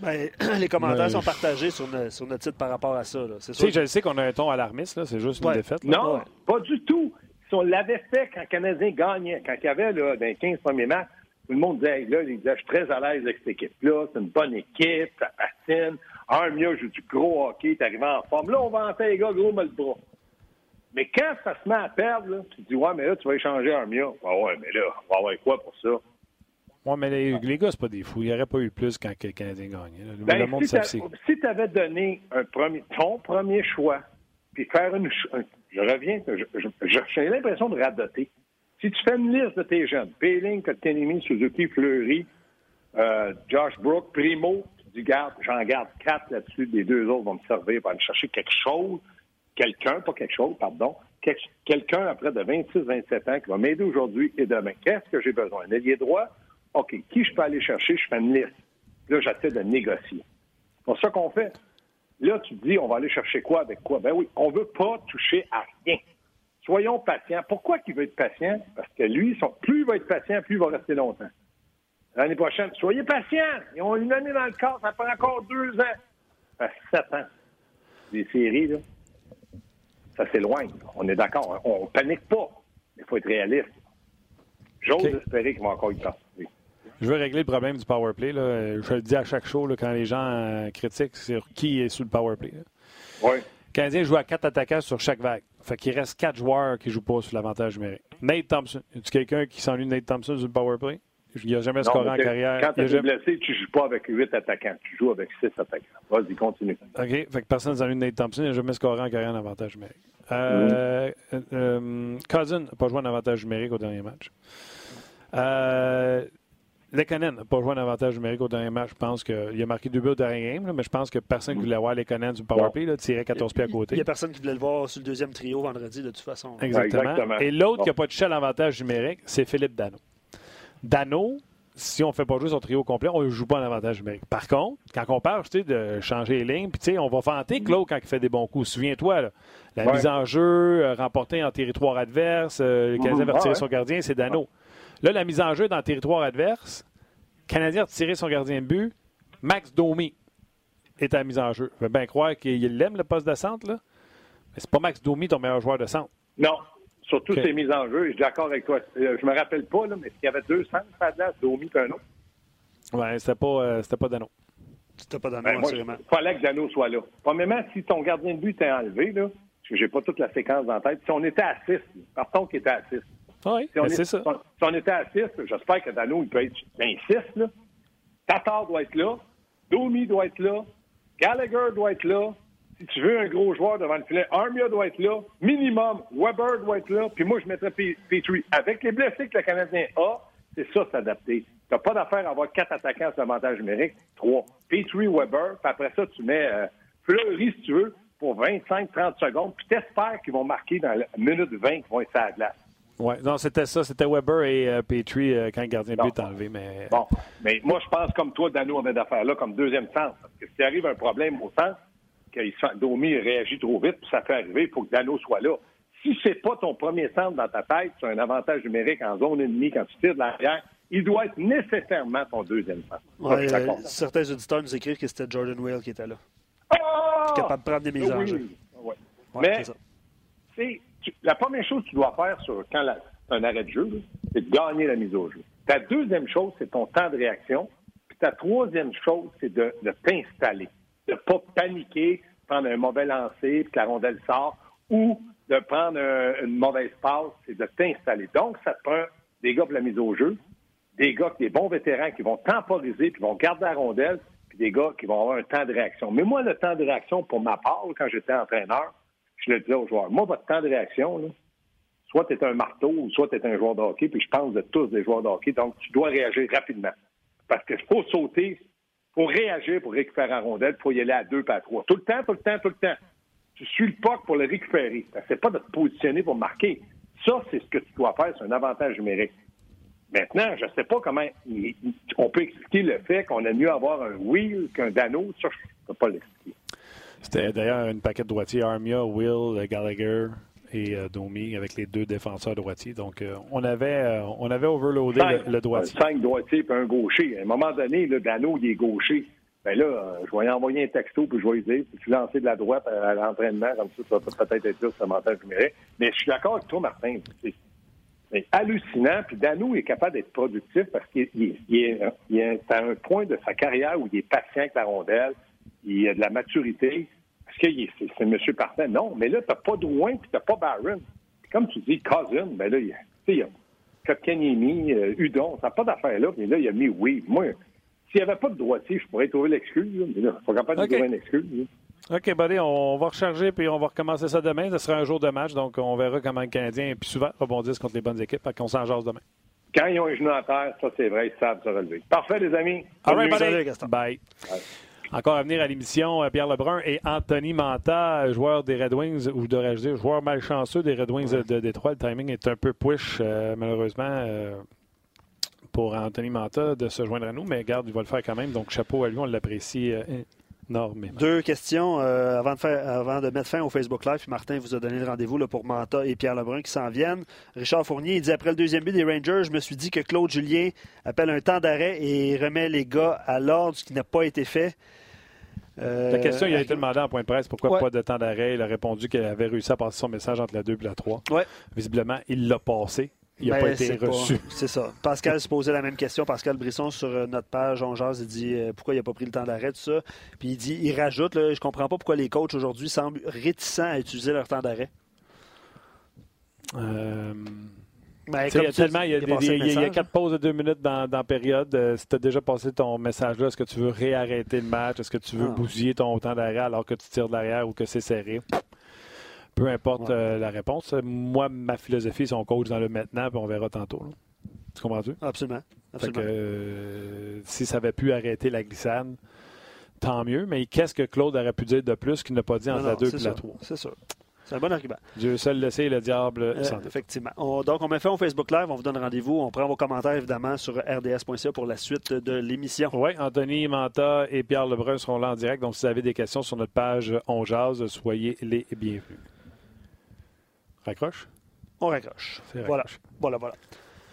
Ben, les commentaires Ouais, sont partagés sur, sur notre site par rapport à ça. là. C'est Tu sûr sais, je sais qu'on a un ton alarmiste, là, c'est juste une Ouais. défaite. là. Non, Ouais. pas du tout. Si on l'avait fait quand le Canadien gagnait, quand il y avait là, dans les 15 premiers matchs, tout le monde disait, là, il disait, je suis très à l'aise avec cette équipe-là, c'est une bonne équipe, ça patine. Armia joue du gros hockey, t'es arrivé en forme. Là, on va entendre les gars, gros, mal le bras. Mais quand ça se met à perdre, là, tu te dis, ouais, mais là, tu vas échanger Armia. Ah ouais, mais là, on va avoir quoi pour ça? Ouais, mais les, les gars, c'est pas des fous. Il n'y aurait pas eu plus quand le Canadien gagnait. Le, Ben, monde si c'est. si tu avais donné un premier, ton premier choix, puis faire une. je reviens, j'ai l'impression de radoter. Si tu fais une liste de tes jeunes, Péling, Kotkaniemi, Suzuki, Fleury, euh, Josh Brook, Primo, tu dis, garde, j'en garde quatre là-dessus, les deux autres vont me servir pour aller chercher quelque chose, quelqu'un, pas quelque chose, pardon, quel- quelqu'un après de 26-27 ans qui va m'aider aujourd'hui et demain. Qu'est-ce que j'ai besoin? Un ailier droit? OK, qui je peux aller chercher? Je fais une liste. Là, j'essaie de négocier. C'est pour ça qu'on fait. Là, tu te dis, on va aller chercher quoi avec quoi? Ben oui, on veut pas toucher à rien. Soyons patients. Pourquoi qu'il veut être patient? Parce que lui, son- plus il va être patient, plus il va rester longtemps. L'année prochaine, soyez patients. Ils ont une année dans le corps, ça prend encore deux ans. Ça fait sept ans. Les séries, là, ça s'éloigne. On est d'accord. On, on panique pas. Mais il faut être réaliste. J'ose espérer qu'il va encore y participer. Je veux régler le problème du power play. Là. Je le dis à chaque show là, quand les gens euh, critiquent sur qui est sous le power play. Oui. Le Canadien joue à quatre attaquants sur chaque vague. Fait qu'il reste quatre joueurs qui ne jouent pas sur l'avantage numérique. Nate Thompson. A quelqu'un qui s'ennuie de Nate Thompson sur le power play? Il n'a jamais scoré en carrière. Quand tu es jamais- blessé, tu ne joues pas avec huit attaquants. Tu joues avec six attaquants. Vas-y, continue. OK. Fait que personne ne s'ennuie de Nate Thompson. Il n'a jamais scoré en carrière en avantage numérique. Euh, euh, euh, Cousin n'a pas joué en avantage numérique au dernier match. Euh, Lekonen n'a pas joué en avantage numérique au dernier match. Je pense qu'il a marqué deux buts au dernier game, là, mais je pense que personne ne voulait voir Lekonen du power play, là, tirer 14 pieds à Il côté. n'y a personne qui voulait le voir sur le deuxième trio vendredi, de toute façon. Exactement. Exactement. Et l'autre qui n'a pas touché à l'avantage numérique, c'est Philippe Dano. Dano, si on ne fait pas jouer son trio complet, on ne joue pas en avantage numérique. Par contre, quand on parle tu sais, de changer les lignes, puis tu sais, on va vanter Claude quand il fait des bons coups. Souviens-toi, la Ouais. mise en jeu, euh, remportée en territoire adverse, euh, le Canadien Mhm. va retirer Ah son gardien, c'est Dano. Là, la mise en jeu dans le territoire adverse, le Canadien a retiré son gardien de but, Max Domi est à la mise en jeu. Je veux bien croire qu'il aime le poste de centre, là. mais c'est pas Max Domi ton meilleur joueur de centre. Non. Surtout OK. ces mises en jeu, je suis d'accord avec toi. Euh, Je me rappelle pas, là, mais s'il y avait deux centres à la place, Domi et un autre. Ouais, c'était pas, euh, c'était pas Dano. C'était pas dans Ben, moi, il fallait que Dano soit là. Premièrement, si ton gardien de but était enlevé, là, parce que j'ai pas toute la séquence dans la tête, si on était à 6, partons qu'il était à 6. Oui, Si on, ben, est- c'est ça. si on- était à 6, j'espère que Dano, il peut être 6. Là. Tatar doit être là. Domi doit être là. Gallagher doit être là. Si tu veux un gros joueur devant le filet, Armia doit être là. Minimum, Weber doit être là. Puis moi, je mettrais Petrie. Avec les blessés que le Canadien a, c'est ça s'adapter. Tu n'as pas d'affaire à avoir quatre attaquants sur l'avantage numérique. Trois. Petrie, Weber. Puis après ça, tu mets euh, Fleury, si tu veux, pour 25-30 secondes. Puis t'espères qu'ils vont marquer dans la minute 20 qu'ils vont être sur la glace. Ouais, non, c'était ça. C'était Weber et euh, Petrie euh, quand le gardien de but est enlevé. Mais... Bon, mais moi, je pense comme toi, Dano avait d'affaires là comme deuxième centre. Parce que s'il arrive un problème au centre, que Domi réagit trop vite, puis ça fait arriver, il faut que Dano soit là. Si c'est pas ton premier centre dans ta tête, tu as un avantage numérique en zone ennemie quand tu tires de l'arrière, il doit être nécessairement ton deuxième centre. Ouais, euh, certains auditeurs nous écrivent que c'était Jordan Will qui était là. Ah! capable de prendre des mises en Oui, jeu. ouais. Ouais, Mais c'est ça. c'est tu- la première chose que tu dois faire sur quand un arrêt de jeu, c'est de gagner la mise au jeu. Ta deuxième chose, c'est ton temps de réaction. Puis ta troisième chose, c'est de, t'installer. De ne pas paniquer, prendre un mauvais lancer, puis que la rondelle sort, ou de prendre un- une mauvaise passe, c'est de t'installer. Donc, ça te prend des gars pour la mise au jeu, des gars, des bons vétérans qui vont temporiser, puis vont garder la rondelle, puis des gars qui vont avoir un temps de réaction. Mais moi, le temps de réaction, pour ma part, quand j'étais entraîneur, je le disais aux joueurs, moi, votre temps de réaction, là, soit tu es un marteau, soit tu es un joueur de hockey, puis je pense de tous des joueurs de hockey, donc tu dois réagir rapidement. Parce qu'il faut sauter, faut réagir pour récupérer la rondelle, faut y aller à deux, pas à trois. Tout le temps, tout le temps, tout le temps. Tu suis le puck pour le récupérer. C'est pas de te positionner pour marquer. Ça, c'est ce que tu dois faire, c'est un avantage numérique. Maintenant, je ne sais pas comment il- il- on peut expliquer le fait qu'on a mieux avoir un wheel qu'un dano. Ça, je ne peux pas l'expliquer. C'était d'ailleurs une paquette droitier, Armia, Will, Gallagher et euh, Domi avec les deux défenseurs droitiers. Donc, euh, on avait euh, on avait overloadé le, le droitier. Cinq droitiers puis un gaucher. À un moment donné, le Dano, il est gaucher. Ben là, je vais envoyer un texto puis je vais lui dire, tu lancer de la droite à, à l'entraînement, comme ça, ça va peut-être être là sur l'avantage numérique. Mais je suis d'accord avec toi, Martin. C'est hallucinant. Puis Dano est capable d'être productif parce qu'il il il est à un point de sa carrière où il est patient avec la rondelle, il a de la maturité. Parce que est- c'est c'est monsieur parfait. Non, mais là, t'as pas Drouin puis t'as pas Barron. Puis Comme tu dis, Cousin, ben là, il y a- tu sais, il y a Kotkaniemi, euh, Udon, ça n'a pas d'affaire là. Mais là, il a mis oui. Moi, s'il n'y avait pas de droitier, je pourrais trouver l'excuse. Mais là, il faut capable de trouver une excuse. là. OK, buddy, on va recharger puis on va recommencer ça demain. Ce sera un jour de match, donc on verra comment le Canadien, puis souvent, rebondissent contre les bonnes équipes. Fait qu'on s'en jase demain. Quand ils ont un genou à terre, ça, c'est vrai, ils savent se relever. Parfait, les amis. All right, buddy. Salut, Gaston. Bye. Encore à venir à l'émission, euh, Pierre Lebrun et Anthony Manta, joueur des Red Wings, ou devrais-je dire, joueur malchanceux des Red Wings de Détroit. Le timing est un peu push, euh, malheureusement, euh, pour Anthony Manta de se joindre à nous, mais regarde, il va le faire quand même. Donc, chapeau à lui, on l'apprécie euh, énormément. Deux questions euh, avant, de faire, avant de mettre fin au Facebook Live. Puis Martin vous a donné le rendez-vous là, pour Manta et Pierre Lebrun qui s'en viennent. Richard Fournier, il dit après le deuxième but des Rangers, je me suis dit que Claude Julien appelle un temps d'arrêt et remet les gars à l'ordre, ce qui n'a pas été fait. Euh, La question, il a été demandé en point de presse pourquoi Ouais. pas de temps d'arrêt? Il a répondu qu'il avait réussi à passer son message entre la 2 et la 3. Ouais. Visiblement, il l'a passé. Il n'a Ben, pas été reçu. C'est ça. Pascal se posait la même question. Pascal Brisson sur euh, notre page, on jase, il dit euh, pourquoi il n'a pas pris le temps d'arrêt, tout ça. Puis il dit, il rajoute, là, je comprends pas pourquoi les coachs aujourd'hui semblent réticents à utiliser leur temps d'arrêt. Euh, Ben, il y a tellement, il y des- il y quatre pauses de deux minutes dans, dans la période. Euh, si tu as déjà passé ton message-là, est-ce que tu veux réarrêter le match? Est-ce que tu veux Ah. bousiller ton temps d'arrêt alors que tu tires de l'arrière ou que c'est serré? Peu importe Ouais. euh, la réponse. Moi, ma philosophie, c'est on coach dans le maintenant, puis on verra tantôt. là. Tu comprends-tu? Absolument. Fait que, euh, si ça avait pu arrêter la glissade, tant mieux. Mais qu'est-ce que Claude aurait pu dire de plus qu'il n'a pas dit Non, entre la non, 2 c'est et la sûr. 3? C'est sûr. C'est un bon argument. Dieu seul le sait, le diable Euh, sans doute. effectivement. On- donc, on met fin au Facebook Live. On vous donne rendez-vous. On prend vos commentaires, évidemment, sur rds.ca pour la suite de l'émission. Oui, Anthony Manta et Pierre Lebrun seront là en direct. Donc, si vous avez des questions sur notre page On Jazz, soyez les bienvenus. Raccroche? On raccroche. Voilà. Voilà, voilà.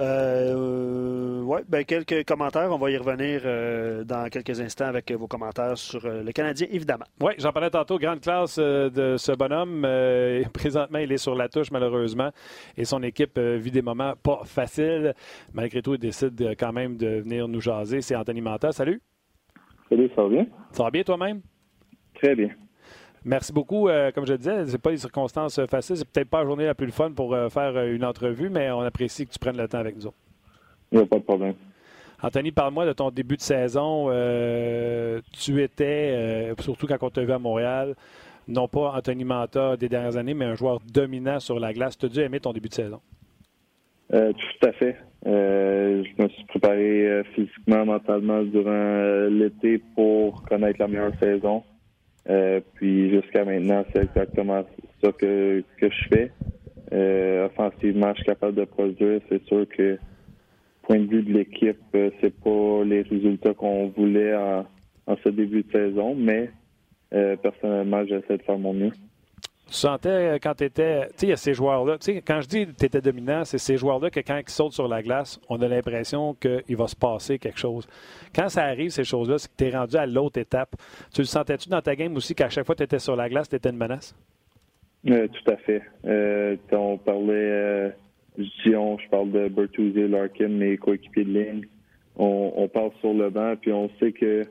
Euh, ouais, ben, quelques commentaires. On va y revenir euh, dans quelques instants avec vos commentaires sur euh, le Canadien, évidemment. Oui, j'en parlais tantôt. Grande classe euh, de ce bonhomme. Euh, présentement, il est sur la touche, malheureusement. Et son équipe euh, vit des moments pas faciles. Malgré tout, il décide euh, quand même de venir nous jaser. C'est Anthony Manta. Salut. Salut, ça va bien? Ça va bien toi-même? Très bien. Merci beaucoup. comme je le disais, ce pas des circonstances faciles. C'est peut-être pas la journée la plus fun pour faire une entrevue, mais on apprécie que tu prennes le temps avec nous Il n'y a pas de problème. Anthony, parle-moi de ton début de saison. Euh, tu étais, euh, surtout quand on t'a vu à Montréal, non pas Anthony Manta des dernières années, mais un joueur dominant sur la glace. Tu as dû aimer ton début de saison? Euh, tout à fait. je me suis préparé physiquement, mentalement durant l'été pour connaître la meilleure saison. Puis jusqu'à maintenant, c'est exactement ça que, que je fais. offensivement, je suis capable de produire. C'est sûr que point de vue de l'équipe, euh, c'est pas les résultats qu'on voulait en, ce début de saison, mais euh, personnellement, j'essaie de faire mon mieux. Tu sentais euh, quand tu étais. Tu sais, il y a ces joueurs-là. Tu sais, quand je dis que tu étais dominant, c'est ces joueurs-là que quand ils sautent sur la glace, on a l'impression qu'il va se passer quelque chose. Quand ça arrive, ces choses-là, c'est que tu es rendu à l'autre étape. Tu le sentais-tu dans ta game aussi qu'à chaque fois que tu étais sur la glace, tu étais une menace? tout à fait. on parlait Dion, je parle de Bertuzzi, Larkin, mes coéquipiers de ligne. On, on, parle sur le banc, puis on sait que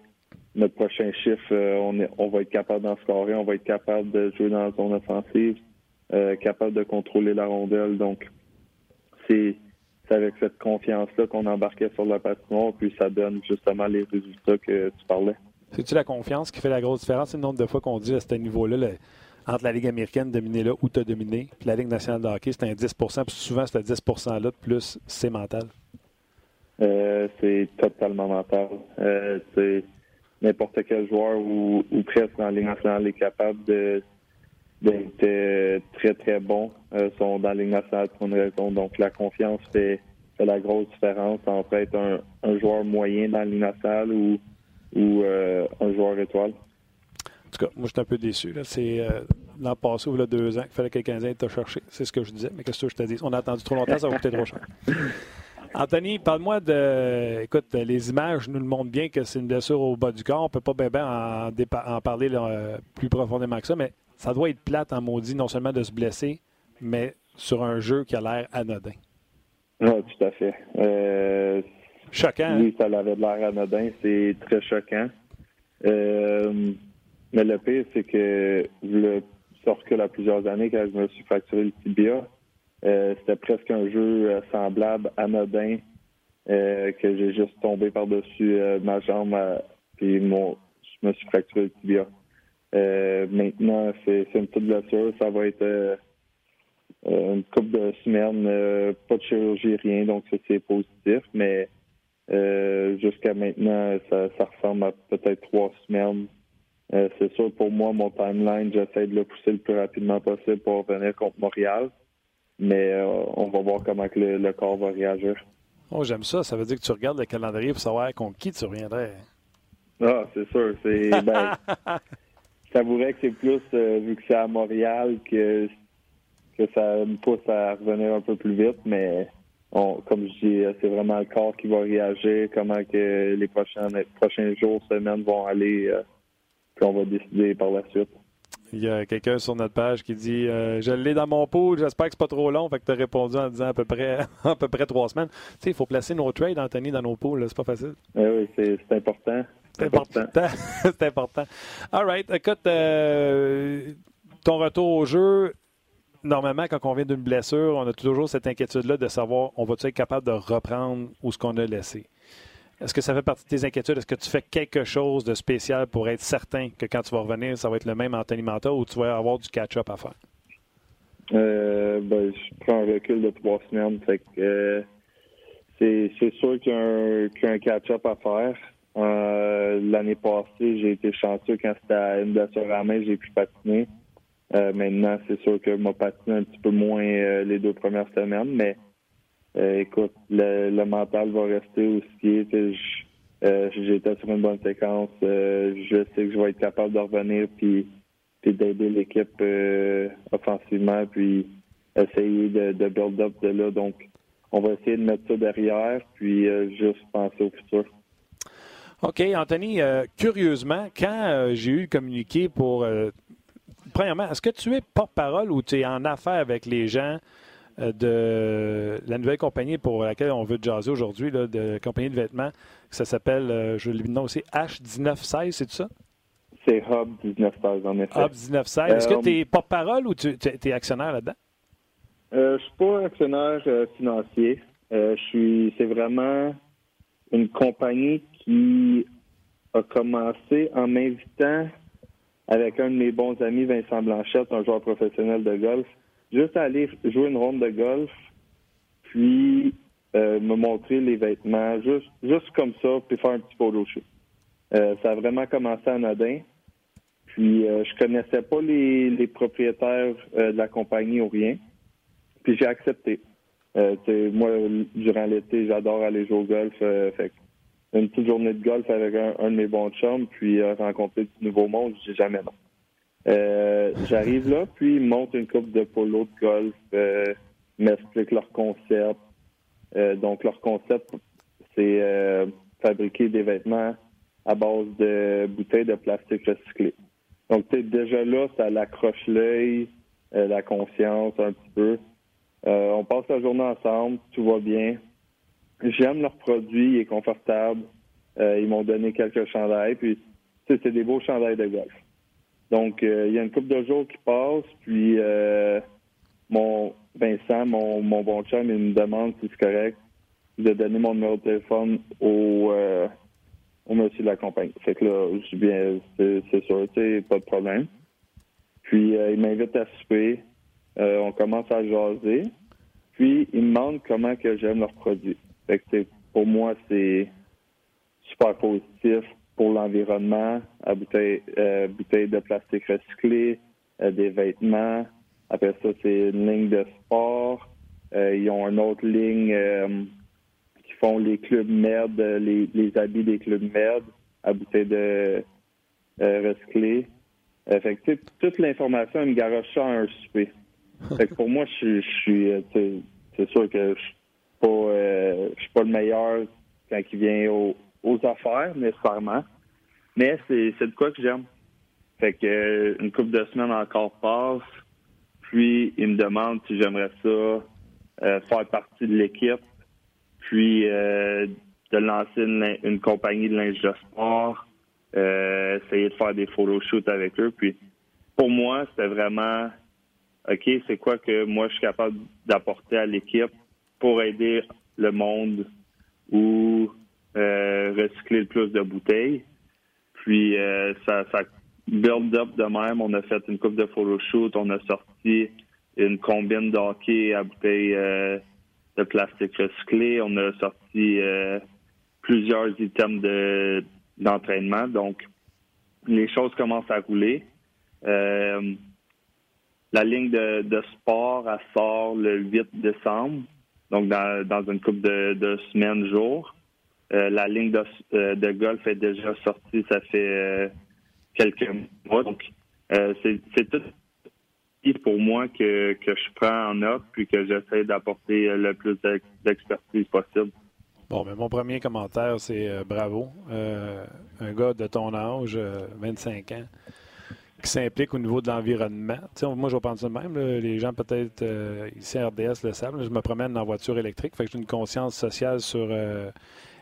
notre prochain chiffre, euh, on, est, on va être capable d'en scorer, on va être capable de jouer dans la zone offensive, euh, capable de contrôler la rondelle. Donc, c'est avec cette confiance-là qu'on embarquait sur la patinoire, puis ça donne justement les résultats que tu parlais. C'est-tu la confiance qui fait la grosse différence? C'est le nombre de fois qu'on dit à ce niveau-là, entre la Ligue américaine dominée là où tu as dominé, puis la Ligue nationale de hockey, c'est un 10 puis souvent, ce 10 %-là, plus c'est mental. Euh, c'est totalement mental. Euh, c'est n'importe quel joueur ou, presque dans la Ligue nationale est capable de d'être euh, très, très bon. sont dans la Ligue nationale pour une raison. Donc, la confiance fait, la grosse différence entre être un, un, joueur moyen dans la Ligue nationale ou, ou un joueur étoile. En tout cas, moi, je suis un peu déçu. C'est euh, l'an passé ou a deux ans qu'il fallait que le Canadien te chercher. C'est ce que je disais. Mais qu'est-ce que je te dis? On a attendu trop longtemps, ça va coûter trop cher. Anthony, parle-moi de. Écoute, les images nous le montrent bien que c'est une blessure au bas du corps. On ne peut pas bien, en, parler plus profondément que ça, mais ça doit être plate en maudit, non seulement de se blesser, mais sur un jeu qui a l'air anodin. Oui, tout à fait. Euh, choquant. Oui, hein? ça avait de l'air anodin. C'est très choquant. Euh, mais le pire, c'est que le sort que à plusieurs années, quand je me suis fracturé le tibia, euh, c'était presque un jeu euh, semblable, anodin, euh, que j'ai juste tombé par-dessus ma jambe, puis mon, je me suis fracturé le tibia. maintenant, c'est une petite blessure. Ça va être une couple de semaines, pas de chirurgie, rien, donc c'est positif. Mais jusqu'à maintenant, ça, ressemble à peut-être trois semaines c'est sûr, pour moi, mon timeline, j'essaie de le pousser le plus rapidement possible pour revenir contre Montréal. Mais euh, on va voir comment le, corps va réagir. Oh, j'aime ça. Ça veut dire que tu regardes le calendrier pour savoir contre qui tu reviendrais. Ah, c'est sûr. C'est, ben, que c'est plus, euh, vu que c'est à Montréal, que, que ça me pousse à revenir un peu plus vite. Mais comme je dis, c'est vraiment le corps qui va réagir, comment que les prochains, prochains jours, semaines vont aller on va décider par la suite. Il y a quelqu'un sur notre page qui dit euh, Je l'ai dans mon pool, j'espère que c'est pas trop long. Fait que tu as répondu en disant à peu près à peu près trois semaines. Tu sais, il faut placer nos trades, Anthony, dans nos pools, c'est pas facile. Eh oui, c'est important. C'est important. c'est important. All right. Écoute, euh, ton retour au jeu, normalement, quand on vient d'une blessure, on a toujours cette inquiétude-là de savoir on va-tu être capable de reprendre où ce qu'on a laissé? Est-ce que ça fait partie de tes inquiétudes? Est-ce que tu fais quelque chose de spécial pour être certain que quand tu vas revenir, ça va être le même Anthony Manta ou tu vas avoir du catch-up à faire? Euh, ben, je prends un recul de trois semaines. Euh, c'est, sûr qu'il y a un, catch-up à faire. Euh, l'année passée, j'ai été chanceux quand c'était à une blessure à main, j'ai pu patiner. maintenant, c'est sûr que m'a patiné un petit peu moins les deux premières semaines, mais euh, écoute, le, mental va rester aussi. Euh, j'étais sur une bonne séquence. Euh, je sais que je vais être capable de revenir puis, d'aider l'équipe offensivement puis essayer de, de build up de là. Donc, on va essayer de mettre ça derrière puis juste penser au futur. OK, Anthony, curieusement, quand j'ai eu communiqué pour. premièrement, est-ce que tu es porte-parole ou tu es en affaire avec les gens de la nouvelle compagnie pour laquelle on veut jaser aujourd'hui, de compagnie de vêtements. Ça s'appelle, euh, je le nom aussi, H1916, c'est tout ça? C'est Hub 1916, en effet. Hub 1916. Est-ce que tu es porte-parole ou tu es actionnaire là-dedans? Euh, je suis pas actionnaire euh, financier. Euh, je suis. C'est vraiment une compagnie qui a commencé en m'invitant avec un de mes bons amis, Vincent Blanchette, un joueur professionnel de golf, juste aller jouer une ronde de golf, puis me montrer les vêtements, juste, juste comme ça, puis faire un petit photo shoot. ça a vraiment commencé à Nadin. Puis je connaissais pas les, propriétaires de la compagnie ou rien. Puis j'ai accepté. Euh, moi, durant l'été, j'adore aller jouer au golf. Euh, fait une petite journée de golf avec un, de mes bons chums, puis euh, rencontrer du nouveau monde, dis jamais non. Euh, j'arrive là, puis ils montent une coupe de polo de golf, euh, m'expliquent leur concept. donc, leur concept, c'est fabriquer des vêtements à base de bouteilles de plastique recyclées. Donc, déjà là, ça l'accroche l'œil, la conscience un petit peu. Euh, on passe la journée ensemble, tout va bien. J'aime leur produit, il est confortable. Euh, ils m'ont donné quelques chandails, puis c'est des beaux chandails de golf. Donc, euh, il y a une couple de jours qui passent, puis mon Vincent, mon, mon bon chum, il me demande si c'est correct de donner mon numéro de téléphone au, au monsieur de la compagnie. Fait que là, je bien, c'est sûr, tu pas de problème. Puis, il m'invite à souper. Euh, on commence à jaser. Puis, ils me demandent comment que j'aime leurs produits. Fait que pour moi, c'est super positif pour l'environnement, à bouteille, euh, bouteille de plastique recyclé, euh, des vêtements. Après ça, c'est une ligne de sport. ils ont une autre ligne qui font les clubs MED, les, les habits des clubs MED à bouteille de recyclé. fait que, toute l'information, me garoche ça à un souper pour moi, je, suis, euh, c'est sûr que je suis pas, euh, je suis pas le meilleur quand il vient aux, affaires nécessairement, mais c'est, de quoi que j'aime. Fait que euh, une couple de semaines encore passe, puis il me demande si j'aimerais ça faire partie de l'équipe, puis de lancer une, compagnie de linge de sport, essayer de faire des photoshoots avec eux. Puis pour moi, c'était vraiment OK, c'est quoi que moi je suis capable d'apporter à l'équipe pour aider le monde ou euh, recycler le plus de bouteilles. Puis euh, ça, ça build up de même. On a fait une coupe de photoshoot, on a sorti une combine d'hockey à bouteilles euh, de plastique recyclé. On a sorti plusieurs items de d'entraînement. Donc les choses commencent à rouler. La ligne de, sport, elle sort le 8 décembre, donc dans, une couple de semaines, jours. Euh, la ligne de, euh, de, golf est déjà sortie, ça fait euh, quelques mois. Donc, c'est tout pour moi que, je prends en note puis que j'essaie d'apporter le plus d'expertise possible. Bon, mais mon premier commentaire, c'est bravo. un gars de ton âge, 25 ans, qui s'implique au niveau de l'environnement. moi, je vais penser de même. les gens, peut-être, ici RDS le savent. je me promène en voiture électrique. Fait que j'ai une conscience sociale sur.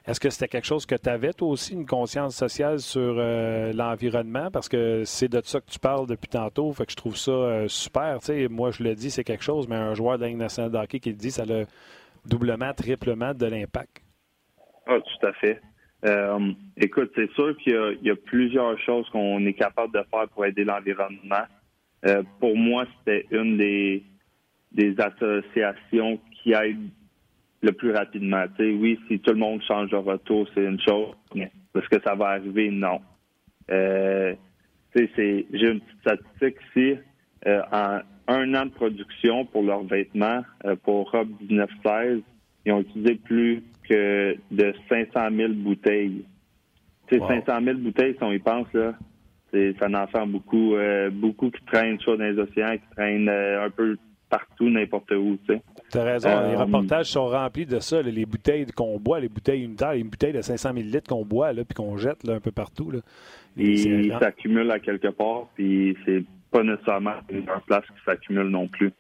Euh, est-ce que c'était quelque chose que tu avais, toi aussi, une conscience sociale sur euh, l'environnement? Parce que c'est de ça que tu parles depuis tantôt. Fait que je trouve ça super. moi, je le dis, c'est quelque chose, mais un joueur de la Ligue nationale qui le dit, ça a doublement, triplement de l'impact. Ah, tout à fait. Euh, écoute, c'est sûr qu'il y, a plusieurs choses qu'on est capable de faire pour aider l'environnement. Euh, pour moi, c'était une des, des associations qui aide le plus rapidement. oui, si tout le monde change de retour, c'est une chose, mais est-ce que ça va arriver? Non. Euh, j'ai une petite statistique ici. Euh, en un an de production pour leurs vêtements, euh, pour Rob 1916, ils ont utilisé plus que de 500 000 bouteilles. Tu sais, 500 000 bouteilles, si on y pense, là, ça en fait beaucoup, euh, beaucoup qui traînent soit dans les océans, qui traînent euh, un peu partout, n'importe où, tu sais. T'as raison, les euh, reportages sont remplis de ça, les bouteilles qu'on boit, les bouteilles unitaires, les bouteilles de 500 000 qu'on boit, là, puis qu'on jette là, un peu partout. Là. Ils s'accumulent à quelque part, puis c'est pas nécessairement une place qui s'accumule non plus.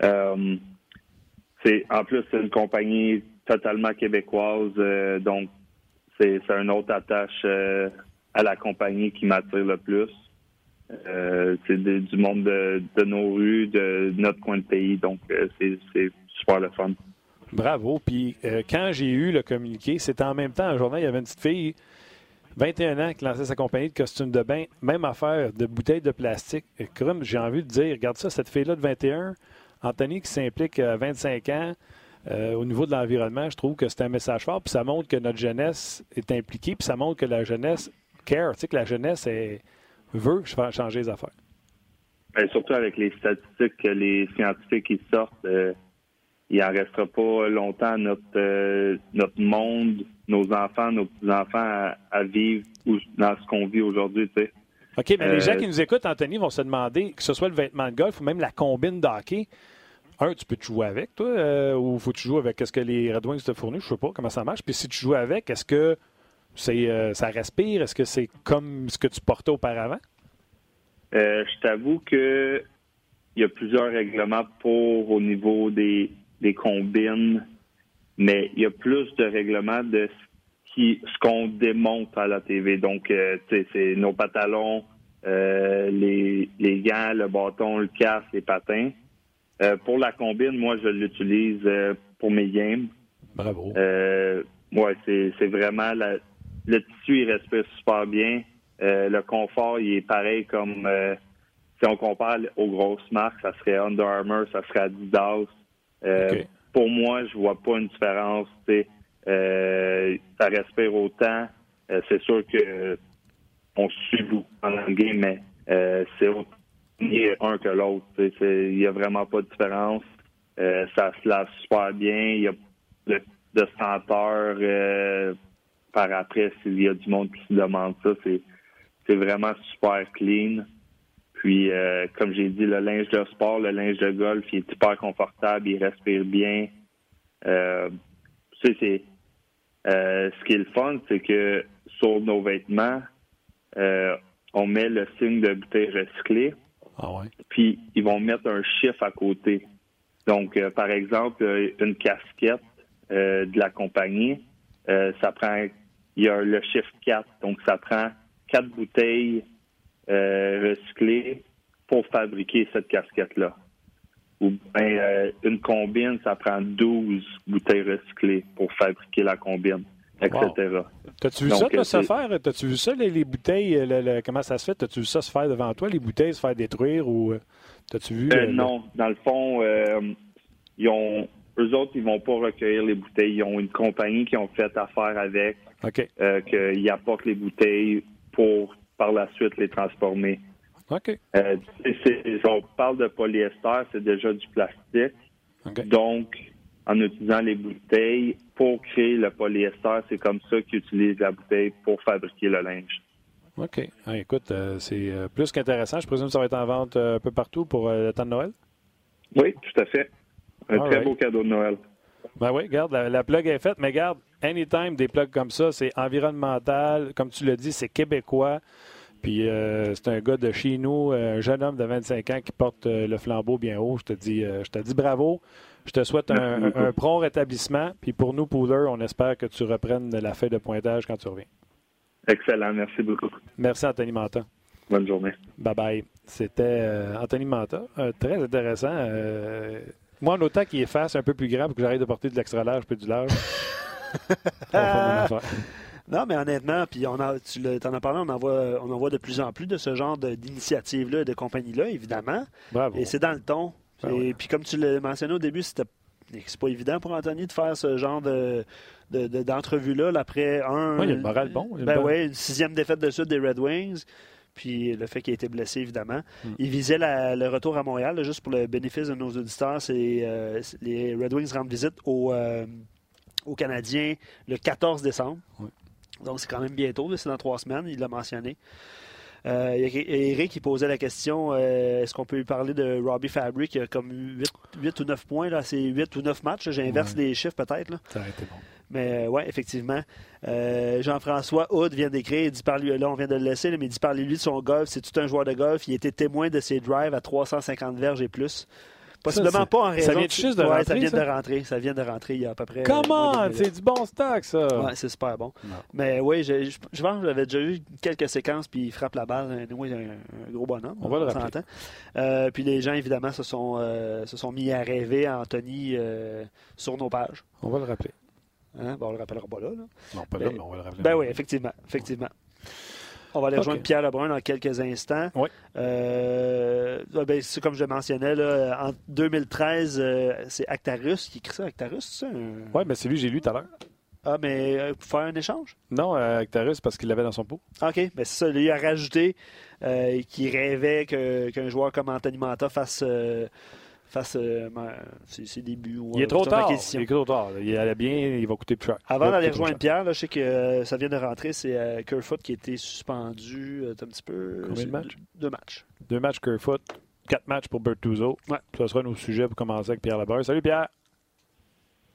c'est En plus, c'est une compagnie totalement québécoise. Euh, donc, c'est une autre attache euh, à la compagnie qui m'attire le plus. Euh, c'est du monde de, nos rues, de notre coin de pays. Donc, euh, c'est super le fun. Bravo. Puis, euh, quand j'ai eu le communiqué, c'était en même temps, un journée, il y avait une petite fille, 21 ans, qui lançait sa compagnie de costumes de bain. Même affaire, de bouteilles de plastique. Et j'ai envie de dire, regarde ça, cette fille-là de 21, Anthony qui s'implique à 25 ans, au niveau de l'environnement, je trouve que c'est un message fort. Puis ça montre que notre jeunesse est impliquée, puis ça montre que la jeunesse care, tu sais, que la jeunesse est, veut changer les affaires. Ben, surtout avec les statistiques que les scientifiques qui sortent, euh, il n'en restera pas longtemps notre euh, notre monde, nos enfants, nos petits-enfants à, vivre dans ce qu'on vit aujourd'hui. Tu sais. OK, mais les gens euh, qui nous écoutent, Anthony, vont se demander, que ce soit le vêtement de golf ou même la combine d'hockey, un, tu peux te jouer avec, toi, ou faut que tu joues avec? Ce que les Red Wings te fournissent, je sais pas comment ça marche. Puis si tu joues avec, est-ce que c'est, euh, ça respire? Est-ce que c'est comme ce que tu portais auparavant? Euh, je t'avoue que il y a plusieurs règlements pour au niveau des, des combines, mais il y a plus de règlements de ce, qui, ce qu'on démonte à la TV. Donc, euh, c'est nos pantalons, les, les gants, le bâton, le casque, les patins. pour la combine, moi, je l'utilise pour mes games. Bravo. ouais, c'est vraiment la, le tissu, il respire super bien. Euh, le confort, il est pareil comme euh, si on compare aux grosses marques, ça serait Under Armour, ça serait Adidas. Euh, pour moi, je vois pas une différence. ça respire autant. c'est sûr que on suit beaucoup dans le game, mais c'est autant un que l'autre. Il n'y a vraiment pas de différence. ça se lave super bien. Il y a de, de senteur par après, s'il y a du monde qui se demande ça, c'est vraiment super clean. Puis, euh, comme j'ai dit, le linge de sport, le linge de golf, il est super confortable, il respire bien. Euh, c'est euh, ce qui est le fun, c'est que sur nos vêtements, euh, on met le signe de bouteille recyclée. Ah ouais. Puis, ils vont mettre un chiffre à côté. Donc, par exemple, une casquette de la compagnie, ça prend il y a le chiffre 4. Donc, ça prend quatre bouteilles euh, recyclées pour fabriquer cette casquette-là. Ou bien euh, une combine, ça prend 12 bouteilles recyclées pour fabriquer la combine, etc. T'as-tu vu ça, ça se faire? T'as-tu vu ça, les, bouteilles, comment ça se fait? T'as-tu vu ça se faire devant toi, les bouteilles se faire détruire ou euh, t'as-tu vu? non, dans le fond, ils ont eux autres, ils vont pas recueillir les bouteilles. Ils ont une compagnie qui ont fait affaire avec, OK. euh, qu'ils apportent les bouteilles pour par la suite les transformer. OK. Euh, on parle de polyester, c'est déjà du plastique. Donc, en utilisant les bouteilles pour créer le polyester, c'est comme ça qu'ils utilisent la bouteille pour fabriquer le linge. OK. Ah, écoute, euh, c'est plus qu'intéressant. Je présume que ça va être en vente un peu partout pour le temps de Noël? Oui, tout à fait. Un très beau cadeau de Noël. Ben oui, regarde, la, plug est faite, mais regarde, anytime des plugs comme ça, c'est environnemental, comme tu l'as dit, c'est québécois. Puis euh, c'est un gars de chez nous, un jeune homme de 25 ans qui porte euh, le flambeau bien haut. Je te dis, euh, je te dis bravo. Je te souhaite un, prompt rétablissement. Puis pour nous, Pooler, on espère que tu reprennes la feuille de pointage quand tu reviens. Excellent, merci beaucoup. Merci, Anthony Manta. Bonne journée. Bye bye. C'était Anthony Manta. très intéressant. Moi, en autant qu'il est face un peu plus grand pour que j'arrête de porter de l'extra large puis du large. non, mais honnêtement, puis on a, tu en as parlé, on en, voit, on en voit de plus en plus de ce genre d'initiatives-là, de compagnies-là, évidemment. Bravo. Et c'est dans le ton. Ben et puis comme tu l'as mentionné au début, c'était c'est pas évident pour Anthony de faire ce genre de, d'entrevue-là après un. Oui, il y a le moral bon. Ben oui, une sixième défaite de suite des Red Wings puis le fait qu'il ait été blessé, évidemment. Hmm. Il visait le retour à Montréal, juste pour le bénéfice de nos auditeurs. C'est euh, les Red Wings rendent visite euh, aux, Canadiens le 14 décembre. Donc, c'est quand même bientôt, c'est dans trois semaines, il l'a mentionné. Euh, Eric qui posait la question euh, est-ce qu'on peut lui parler de Robbie Fabric qui a comme 8, ou 9 points, là, c'est 8 ou 9 matchs. J'inverse les chiffres peut-être. Ça a été bon. Mais euh, oui, effectivement. Euh, Jean-François Houd vient d'écrire, il dit par lui, là on vient de le laisser, mais il dit parlez-lui de son golf, c'est tout un joueur de golf. Il était témoin de ses drives à 350 verges et plus. Possiblement Ça, pas en ça raison. vient juste de Ouais, rentrer, ça vient ça? de rentrer. Ça vient de rentrer il y a à peu près. euh, Comment? C'est du bon stock, ça. Ouais, c'est super bon. Non. Mais oui, je, je, je pense que j'avais déjà eu quelques séquences, puis il frappe la balle. Oui, un, un gros bonhomme. On va le rappeler. Euh, puis les gens, évidemment, se sont, euh, se sont mis à rêver à Anthony euh, sur nos pages. On va le rappeler. Hein? Bon, on le rappellera pas là. là. Non, pas là, mais on va le rappeler. Ben oui, effectivement. effectivement. On va aller rejoindre. Pierre Lebrun dans quelques instants. Oui. Euh, ah ben, c'est comme je mentionnais, là, en 2013, euh, c'est Actarus qui écrit ça. Actarus, c'est Oui, mais c'est lui que j'ai lu tout à l'heure. Ah, mais euh, pour faire un échange? Non, euh, Actarus, parce qu'il l'avait dans son pot. OK, ben, c'est ça. Lui a rajouté qu'il rêvait qu'un joueur comme Anthony Manta fasse, fasse euh, ses, ses débuts. Il est trop tard. Il est trop tard. Il allait bien, il va coûter plus cher. Avant d'aller rejoindre Pierre, là, je sais que euh, ça vient de rentrer, c'est euh, Kerfoot qui a été suspendu euh, un petit peu. Combien de matchs? Deux, deux matchs. Deux matchs Kerfoot, quatre matchs pour Bertuzzo. Ouais. Ce sera nos sujets pour commencer avec Pierre Lebrun. Salut Pierre.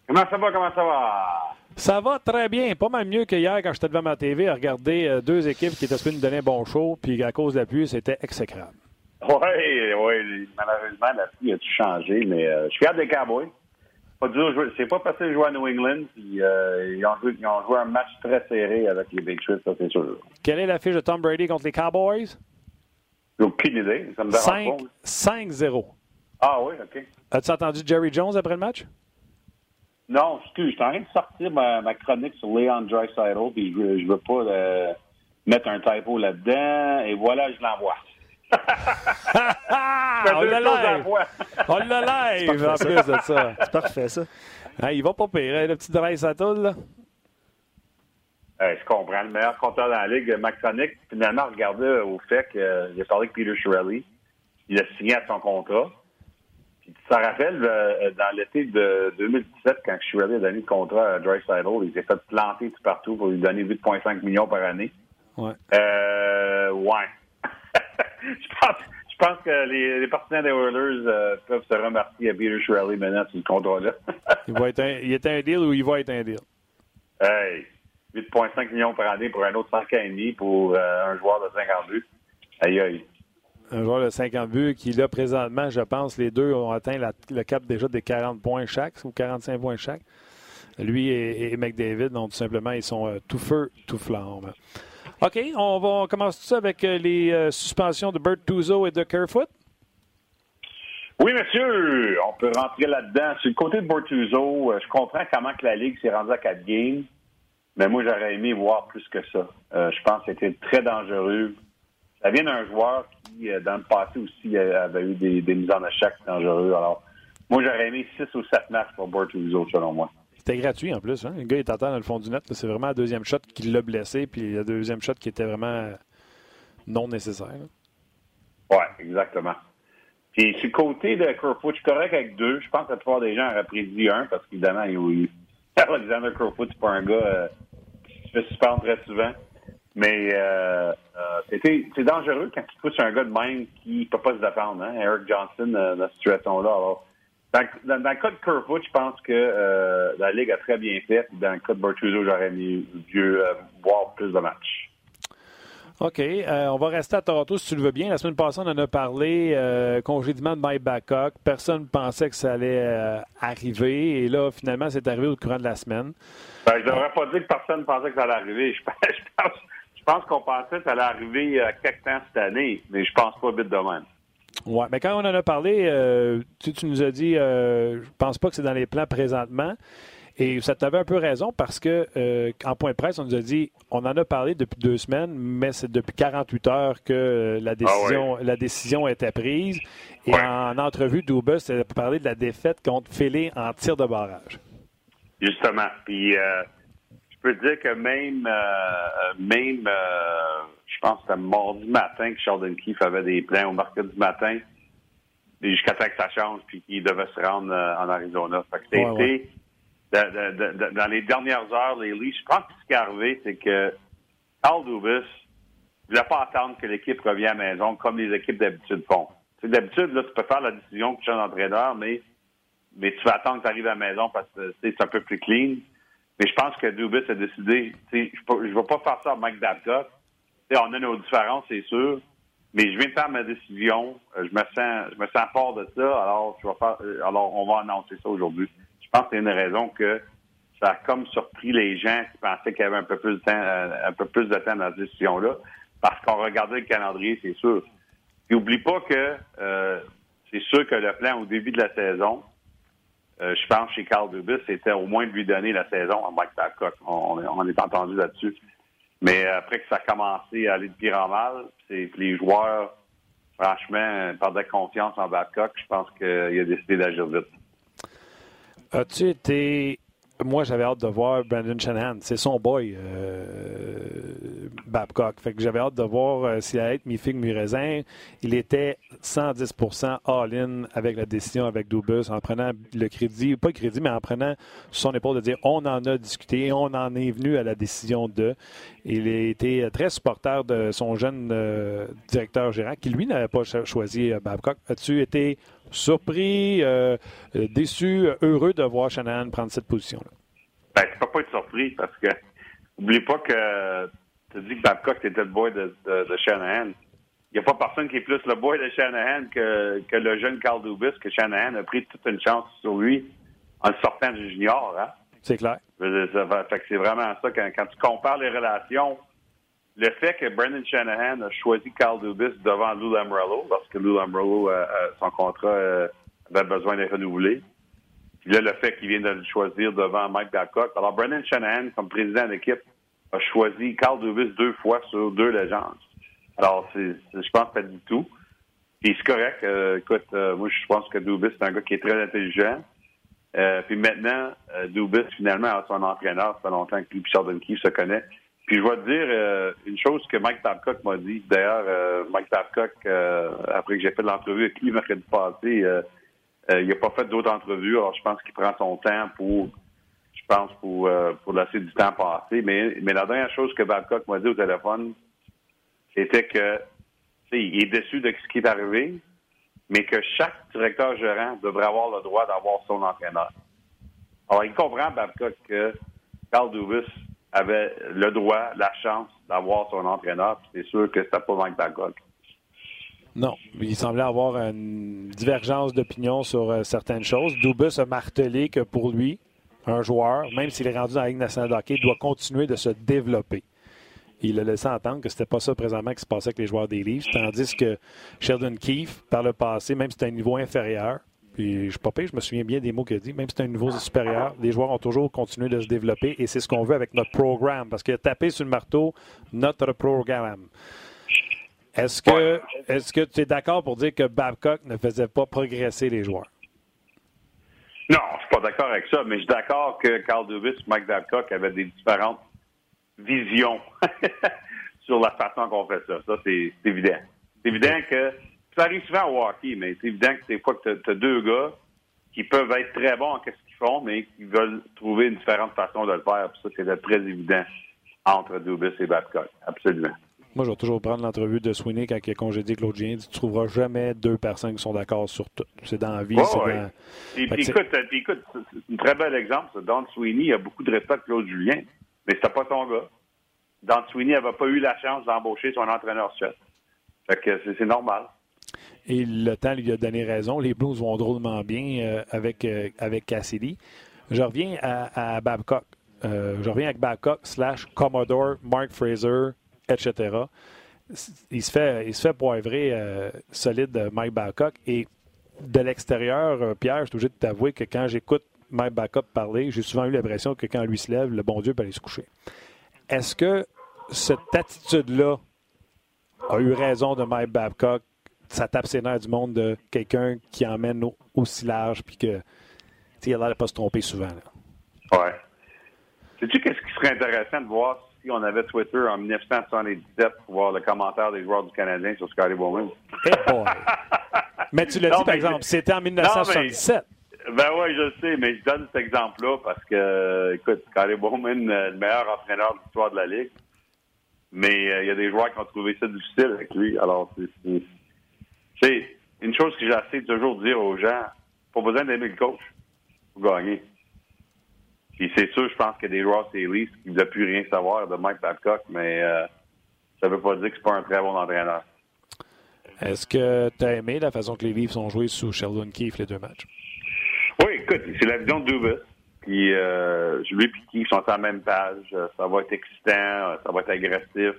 Comment ça va? Comment ça va? Ça va très bien. Pas mal mieux que hier quand j'étais devant ma TV à regarder euh, deux équipes qui étaient supposées nous donner un bon show, puis à cause de la pluie, c'était exécrable. Oui, oui. Malheureusement, la pluie a tout changé, mais euh, je suis fier des Cowboys. Pas dur C'est pas facile de jouer à New England. Puis, euh, ils, ont joué, ils ont joué un match très serré avec les Patriots, ça c'est sûr. Quelle est la fiche de Tom Brady contre les Cowboys? J'ai aucune idée. Ça me dérange Cinq- pas. 5-0. Ah oui, OK. As-tu entendu Jerry Jones après le match? Non, excuse, je suis en train de sortir ma, ma chronique sur Leon Dreisaitl, puis je, je veux pas euh, mettre un typo là-dedans, et voilà, je l'envoie. Ah, on la live! On l'a live en plus de ça. C'est parfait, ça. Il va pas pire, hein, le petit Dress à tout, là. Euh, je comprends. Le meilleur compteur dans la ligue, Max Sonic, finalement, regardait au fait qu'il a parlé avec Peter Shirley. Il a signé à son contrat. Puis, tu te rappelles, euh, dans l'été de 2017, quand Shirley a donné le contrat à Dry il s'est fait planter tout partout pour lui donner 8,5 millions par année. Ouais. Euh, ouais. Je, pense, je pense que les, les partenaires des Oilers euh, peuvent se remercier à Peter Shirley maintenant sur ce contrat-là. Il, va être un, il est un deal ou il va être un deal? Hey, 8,5 millions par année pour un autre 5 ans et demi pour euh, un joueur de 52. Aïe, aïe. Un joueur de 50 buts qui, là, présentement, je pense, les deux ont atteint la- le cap déjà des 40 points chaque ou 45 points chaque. Lui et, et McDavid, donc tout simplement, ils sont euh, tout feu, tout flamme. OK, on va on commence tout ça avec euh, les euh, suspensions de Bert et de Kerfoot. Oui, monsieur, on peut rentrer là-dedans. Sur le côté de Bortuzzo, euh, je comprends comment que la Ligue s'est rendue à 4 games, mais moi, j'aurais aimé voir plus que ça. Je pense que c'était très dangereux. Ça vient d'un joueur qui, dans le passé aussi, avait eu des, des mises en échec dangereux. Alors, moi, j'aurais aimé 6 ou 7 matchs pour Bortuzzo, selon moi. C'était gratuit en plus. Hein? Le gars est à terre dans le fond du net. C'est vraiment la deuxième shot qui l'a blessé, puis la deuxième shot qui était vraiment non nécessaire. Oui, exactement. Puis sur le côté de Kerfoot, je suis correct avec deux. Je pense que la plupart des gens auraient prédit un parce qu'évidemment, il, il- Alexander Kerfoot, c'est pas un gars euh, qui se fait suspendre très souvent. Mais euh, euh, c'est dangereux quand tu pousses un gars de même qui peut pas se défendre. Hein? Eric Johnson, euh, dans cette situation-là. Alors, dans, dans- dans le cas de Kerfoot, je pense que euh, la Ligue a très bien fait. Dans le cas de Bertuzzo, j'aurais mis mieux euh, voir plus de matchs. OK. euh, on va rester à Toronto si tu le veux bien. La semaine passée, on en a parlé. euh, congédiement de Mike Babcock. Personne ne pensait que ça allait euh, arriver. Et là, finalement, c'est arrivé au courant de la semaine. Ben, je devrais pas dire que personne pensait que ça allait arriver. Je pense, je pense, je pense qu'on pensait que ça allait arriver quelque temps cette année, mais je pense pas vite de même. Ouais, mais quand on en a parlé, euh, tu, tu nous as dit, euh, je pense pas que c'est dans les plans présentement. Et ça t'avait un peu raison parce que euh, en point de presse, on nous a dit, on en a parlé depuis deux semaines, mais c'est depuis 48 heures que euh, la décision, la décision était prise. Et Ouais. en entrevue, Dubus a parlé de la défaite contre Philly en tir de barrage. Justement. Puis, je peux dire que même, même je pense que c'était mardi matin que Sheldon Keefe avait des plans au mercredi matin, et jusqu'à temps que ça change, puis qu'il devait se rendre euh, en Arizona. Fait que c'était Ouais, ouais. dans- les dernières heures, les Leafs, je pense que ce qui est arrivé, c'est que Carl Dubus ne voulait pas attendre que l'équipe revienne à la maison comme les équipes d'habitude font. Tu sais, D'habitude, là, tu peux faire la décision que tu changes d'entraîneur, mais mais tu vas attendre que tu arrives à la maison parce que c'est un peu plus clean. Mais je pense que Dubis a décidé, je ne vais pas faire ça à Mike Babcock. On a nos différences, c'est sûr. Mais je viens de faire ma décision. Euh, Je me sens, je me sens fort de ça. Alors, euh, alors, on va annoncer ça aujourd'hui. Je pense que c'est une raison que ça a comme surpris les gens qui pensaient qu'il y avait un peu plus de temps, euh, un peu plus de temps dans cette décision-là. Parce qu'on regardait le calendrier, c'est sûr. Puis oublie pas que c'est sûr que le plan au début de la saison, je pense chez Carl Dubis, c'était au moins de lui donner la saison. On, on, on est entendu là-dessus. Mais après que ça a commencé à aller de pire en mal, c'est les joueurs, franchement, perdaient confiance en Babcock. Je pense qu'il a décidé d'agir vite. As-tu été. Moi, j'avais hâte de voir Brandon Shanahan. C'est son boy, euh, Babcock. Fait que j'avais hâte de voir euh, s'il allait être mi-figue, mi-raisin. Il était 110% all-in avec la décision avec Dubus en prenant le crédit, pas le crédit, mais en prenant son épaule de dire on en a discuté, on en est venu à la décision de. Il a été très supporter de son jeune euh, directeur gérant qui, lui, n'avait pas cho- choisi euh, Babcock. As-tu été surpris, euh, euh, déçu, heureux de voir Shanahan prendre cette position-là? Ben, tu peux pas être surpris parce que oublie pas que tu dis que Babcock était le boy de, de, de Shanahan. Il n'y a pas personne qui est plus le boy de Shanahan que, que le jeune Carl Dubis, que Shanahan a pris toute une chance sur lui en le sortant du junior. Hein? C'est clair. C'est vraiment ça. Quand, quand tu compares les relations, le fait que Brendan Shanahan a choisi Carl Dubis devant Lou Lamorello, parce que Lou Lamorello, euh, euh, son contrat euh, avait besoin d'être renouvelé. Puis là, le fait qu'il vient de le choisir devant Mike Babcock. Alors, Brendan Shanahan, comme président d'équipe, a choisi Carl Dubis deux fois sur deux légendes. Alors, c'est, je pense pas du tout. Puis c'est correct. Euh, écoute, moi, je pense que Dubis, c'est un gars qui est très intelligent. Puis maintenant, Dubis, finalement, a son entraîneur. Ça fait longtemps que lui et se connaissent. Puis je vais te dire euh, une chose que Mike Babcock m'a dit. D'ailleurs, euh, Mike Babcock, euh, après que j'ai fait l'entrevue avec lui mercredi passé, euh, euh, il n'a pas fait d'autres entrevues. Alors, je pense qu'il prend son temps pour, je pense, pour, euh, pour laisser du temps passer. Mais, mais la dernière chose que Babcock m'a dit au téléphone, c'était que, il est déçu de ce qui est arrivé, mais que chaque directeur gérant devrait avoir le droit d'avoir son entraîneur. Alors, il comprend, Babcock, que Carl Dubis avait le droit, la chance d'avoir son entraîneur, c'est sûr que c'était pas Mike Babcock. Non, il semblait avoir une divergence d'opinion sur euh, certaines choses. Dubus a martelé que pour lui, un joueur, même s'il est rendu dans la Ligue nationale de hockey, doit continuer de se développer. Il a laissé entendre que c'était pas ça présentement qui se passait avec les joueurs des Leafs, tandis que Sheldon Keefe, par le passé, même si c'était un niveau inférieur, puis je suis pas pire, je me souviens bien des mots qu'il a dit, même si c'est un niveau supérieur, les joueurs ont toujours continué de se développer et c'est ce qu'on veut avec notre programme, parce qu'il a tapé sur le marteau notre programme. Est-ce que, est-ce que tu es d'accord pour dire que Babcock ne faisait pas progresser les joueurs? Non, je suis pas d'accord avec ça, mais je suis d'accord que Carl Dubis et Mike Babcock avaient des différentes visions sur la façon qu'on fait ça. Ça, c'est évident. C'est évident que ça arrive souvent au hockey, mais c'est évident que des fois que tu as, deux gars qui peuvent être très bons en ce qu'ils font, mais qui veulent trouver une différente façon de le faire. Puis ça, c'est très évident entre Dubis et Babcock. Absolument. Moi, je vais toujours prendre l'entrevue de Sweeney quand il a congédié Claude dit Tu trouveras jamais deux personnes qui sont d'accord sur tout. C'est dans la vie. Ouais, c'est ouais. dans- Et puis écoute, écoute, c'est un très bel exemple. Ça. Don Sweeney a beaucoup de respect pour Claude Julien, mais c'était pas son gars. Don Sweeney n'avait pas eu la chance d'embaucher son entraîneur-chef. Fait que c'est normal. Et le temps lui a donné raison. Les Blues vont drôlement bien euh, avec, euh, avec Cassidy. Je reviens à, Babcock. Euh, je reviens avec Babcock slash Commodore, Mark Fraser, etc. Il se fait, il se fait poivrer euh, solide Mike Babcock. Et de l'extérieur, Pierre, je suis obligé de t'avouer que quand j'écoute Mike Babcock parler, j'ai souvent eu l'impression que quand lui se lève, le bon Dieu peut aller se coucher. Est-ce que cette attitude-là a eu raison de Mike Babcock? Ça tape ses nerfs du monde de quelqu'un qui emmène au- aussi large puis que tu sais, il a l'air de pas se tromper souvent. là. Ouais. Sais-tu qu'est-ce qui serait intéressant de voir si on avait Twitter en 1977 pour voir le commentaire des joueurs du Canadien sur Scotty Bowman? Mais tu l'as dit, par exemple, c'était en 1977. Ben oui, je sais, mais je donne cet exemple-là parce que, écoute, Scotty Bowman, euh, le meilleur entraîneur de l'histoire de la Ligue, mais euh, il y a des joueurs qui ont trouvé ça difficile avec lui. Alors, c'est- c'est une chose que j'essaie de toujours dire aux gens, pas besoin d'aimer le coach pour gagner. Puis c'est sûr, je pense a des joueurs c'est Leafs qui ne veulent plus rien savoir de Mike Babcock, mais euh, ça veut pas dire que c'est pas un très bon entraîneur. Est-ce que tu as aimé la façon que les Leafs ont joué sous Sheldon Keefe les deux matchs? Oui, écoute, c'est la vision de Dubas. Puis euh, lui et Keefe sont à la même page. Ça va être excitant, ça va être agressif.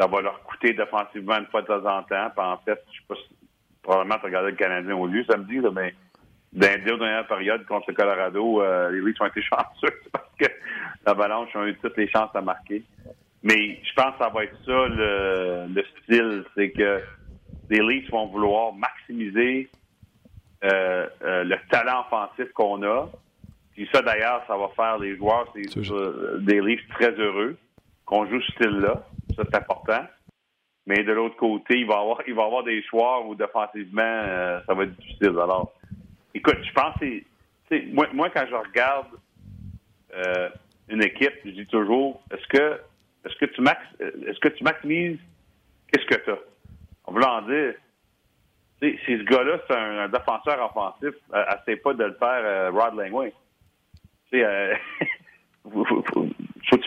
Ça va leur coûter défensivement une fois de temps en temps. Puis en fait, je sais pas si probablement tu regardais le Canadien au lieu samedi, là, mais dans les deux dernières périodes contre le Colorado, euh, les Leafs ont été chanceux parce que l'Avalanche ont eu toutes les chances à marquer. Mais je pense que ça va être ça le, le style, c'est que les Leafs vont vouloir maximiser euh, euh, le talent offensif qu'on a. Puis ça, d'ailleurs, ça va faire les joueurs des Leafs très heureux qu'on joue ce style-là. C'est important. Mais de l'autre côté, il va avoir, il va avoir des choix où défensivement, euh, ça va être difficile. Alors, écoute, je pense que c'est, moi, moi, quand je regarde euh, une équipe, je dis toujours, est-ce que, est-ce que tu max, est-ce que tu maximises qu'est-ce que tu as? En voulant dire, si ce gars-là, c'est un, défenseur offensif, euh, essaie pas de le faire euh, Rod Langway. Euh,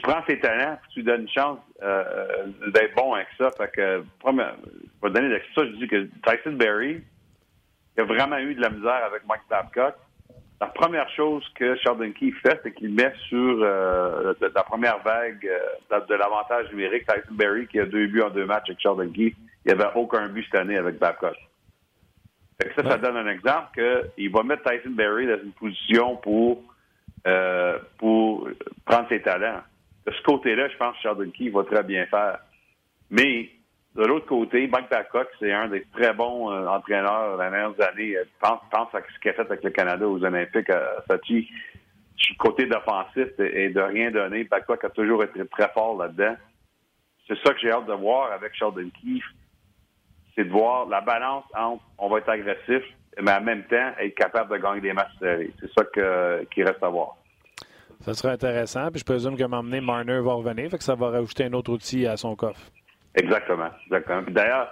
prends ses talents, tu lui donnes une chance euh, d'être bon avec ça. Fait que, première, pour donner ça, je dis que Tyson Berry, il a vraiment eu de la misère avec Mike Babcock. La première chose que Sheldon Keefe fait, c'est qu'il met sur euh, la première vague euh, de, de l'avantage numérique Tyson Berry, qui a deux buts en deux matchs avec Sheldon Keefe. Il n'y avait aucun but cette année avec Babcock. Fait que ça, ça donne un exemple qu'il va mettre Tyson Berry dans une position pour, euh, pour prendre ses talents. De ce côté-là, je pense que Keefe va très bien faire. Mais de l'autre côté, Mike Babcock, c'est un des très bons euh, entraîneurs des dernières années. Pense, pense à ce qu'il a fait avec le Canada aux Olympiques à Sochi. Côté d'offensif et de rien donner, Babcock a toujours été très fort là-dedans. C'est ça que j'ai hâte de voir avec Sheldon Keefe c'est de voir la balance entre on va être agressif, mais en même temps être capable de gagner des matchs serrés. C'est ça que, qui reste à voir. Ça serait intéressant. Puis je présume que m'emmener Marner va revenir, fait que ça va rajouter un autre outil à son coffre. Exactement. Exactement. D'ailleurs,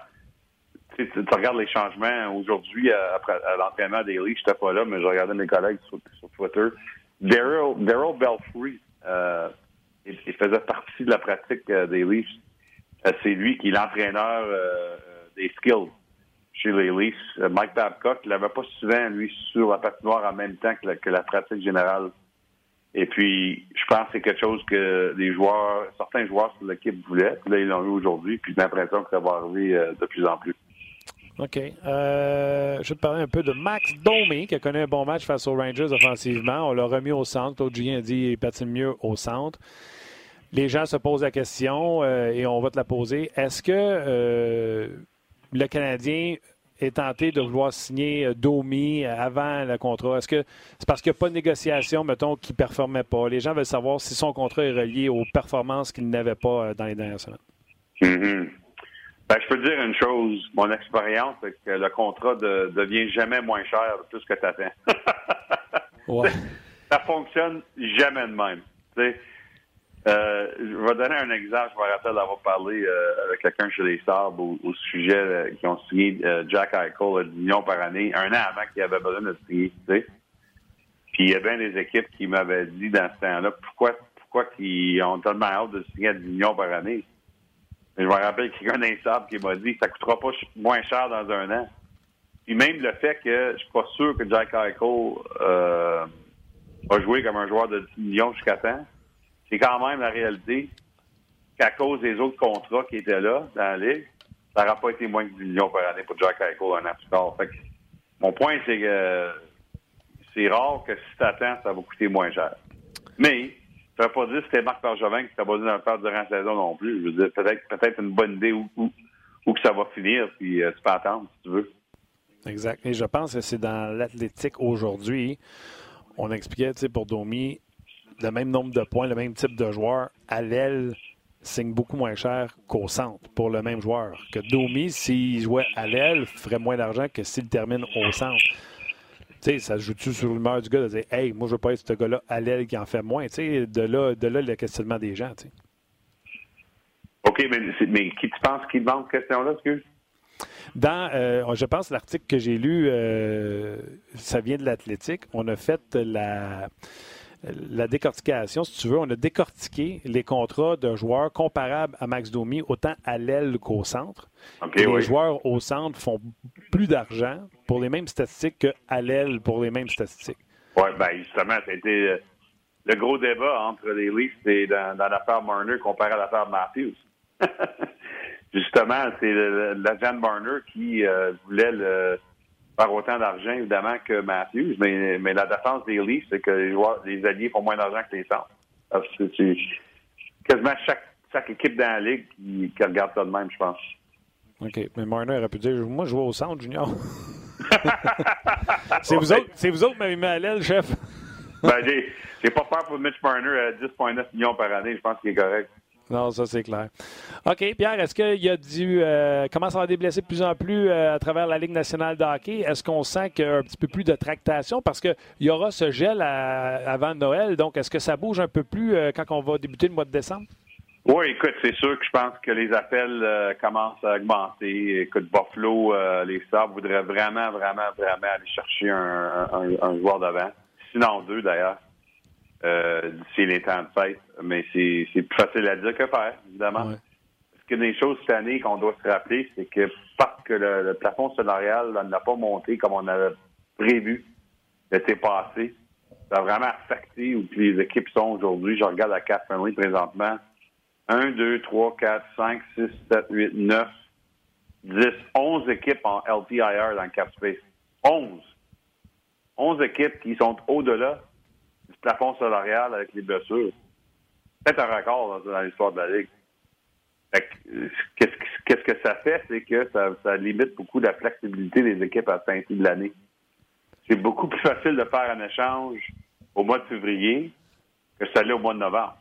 tu, regardes les changements aujourd'hui après à, l'entraînement des Leafs, j'étais pas là, mais je regardais mes collègues sur, Twitter. Daryl, Belfry, euh, il, faisait partie de la pratique euh, des Leafs. Euh, c'est lui qui est l'entraîneur euh, des skills chez les Leafs. Mike Babcock, il n'avait pas souvent, lui, sur la patinoire en même temps que la pratique générale. Et puis, je pense que c'est quelque chose que les joueurs, certains joueurs sur l'équipe voulaient. Puis là, ils l'ont eu aujourd'hui. Puis j'ai l'impression que ça va arriver euh, de plus en plus. OK. Euh, je vais te parler un peu de Max Domi, qui a connu un bon match face aux Rangers offensivement. On l'a remis au centre. L'autre a dit qu'il patine mieux au centre. Les gens se posent la question euh, et on va te la poser. Est-ce que le Canadien est tenté de vouloir signer Domi avant le contrat? Est-ce que c'est parce qu'il n'y a pas de négociation, mettons, qu'il ne performait pas? Les gens veulent savoir si son contrat est relié aux performances qu'il n'avait pas dans les dernières semaines. Mm-hmm. Ben, je peux te dire une chose. Mon expérience, c'est que le contrat de, devient jamais moins cher de tout ce que tu attends. ouais. Ça fonctionne jamais de même. Euh, je vais donner un exemple. Je me rappelle d'avoir parlé euh, avec quelqu'un chez les Sabres au, sujet euh, qui ont signé Jack Eichel à 10 millions par année, un an avant qu'il avait besoin de signer. Tu sais. Puis il y a bien des équipes qui m'avaient dit dans ce temps-là pourquoi pourquoi ils ont tellement hâte de signer à 10 millions par année? Je me rappelle quelqu'un d'un Sabres qui m'a dit ça coûtera pas moins cher dans un an. Puis même le fait que je suis pas sûr que Jack Eichel euh, va jouer comme un joueur de 10 millions jusqu'à temps c'est quand même la réalité qu'à cause des autres contrats qui étaient là dans la Ligue, ça n'aurait pas été moins de 10 millions par année pour Jack Eichel un an plus tard. Que, mon point, c'est que c'est rare que si tu attends, ça va coûter moins cher. Mais, ça ne veut pas dire que c'était Marc Bergevin qui t'a pas besoin de le faire durant la saison non plus. Je veux dire, peut-être peut-être une bonne idée où, que ça va finir, puis euh, tu peux attendre si tu veux. Exact. Et je pense que c'est dans l'athlétique aujourd'hui. On expliquait, tu sais, pour Domi, le même nombre de points, le même type de joueur, à l'aile signe beaucoup moins cher qu'au centre pour le même joueur. Que Domi, s'il jouait à l'aile, ferait moins d'argent que s'il termine au centre. Tu sais, ça joue-tu sur l'humeur du gars de dire Hey, moi je veux pas être ce gars-là à l'aile qui en fait moins. Tu sais, de là, de là le questionnement des gens. OK, mais, mais qui tu penses qui demande cette question-là, excuse? Dans, euh, je pense, l'article que j'ai lu, euh, ça vient de l'athlétique. On a fait la la décortication, si tu veux, on a décortiqué les contrats de joueurs comparables à Max Domi, autant à l'aile qu'au centre. les joueurs au centre font plus d'argent pour les mêmes statistiques qu'à l'aile pour les mêmes statistiques. Oui, bien justement, ça a été euh, le gros débat entre les Leafs et dans, l'affaire Marner comparé à l'affaire Matthews. justement, c'est l'agent Marner qui euh, voulait le faire autant d'argent, évidemment, que Matthews, mais, mais la défense des Leafs, c'est que les, joueurs, les alliés font moins d'argent que les centres. C'est quasiment chaque, chaque équipe dans la ligue qui, regarde ça de même, je pense. OK. Mais Marner aurait pu dire Moi, je joue au centre, Junior. c'est vous, autres, vous autres qui m'avez mis à l'aile, chef. ben, j'ai pas peur pour Mitch Marner à 10,9 millions par année. Je pense qu'il est correct. Non, ça c'est clair. OK, Pierre, est-ce qu'il y a du. Euh, commence à avoir des blessés de plus en plus euh, à travers la Ligue nationale de hockey? Est-ce qu'on sent qu'il y a un petit peu plus de tractation? Parce qu'il y aura ce gel avant Noël. Donc, est-ce que ça bouge un peu plus euh, quand on va débuter le mois de décembre? Oui, écoute, c'est sûr que je pense que les appels euh, commencent à augmenter. Écoute, Buffalo, les Sabres voudraient vraiment, vraiment, vraiment aller chercher un, un joueur d'avant. Sinon deux, d'ailleurs euh, d'ici les temps de fête. Mais c'est plus facile à dire que faire, évidemment. Parce que des choses cette année qu'on doit se rappeler, c'est que parce que le, plafond salarial n'a pas monté comme on avait prévu l'été passé, ça a vraiment affecté où les équipes sont aujourd'hui. Je regarde la carte famille présentement. 1, 2, 3, 4, 5, 6, 7, 8, 9, 10, 11 équipes en LTIR dans le cap space. 11. 11 équipes qui sont au-delà plafond salarial avec les blessures. C'est un record dans, l'histoire de la Ligue. Qu'est-ce que ça fait? C'est que ça, limite beaucoup la flexibilité des équipes à fin de l'année. C'est beaucoup plus facile de faire un échange au mois de février que ça l'est au mois de novembre.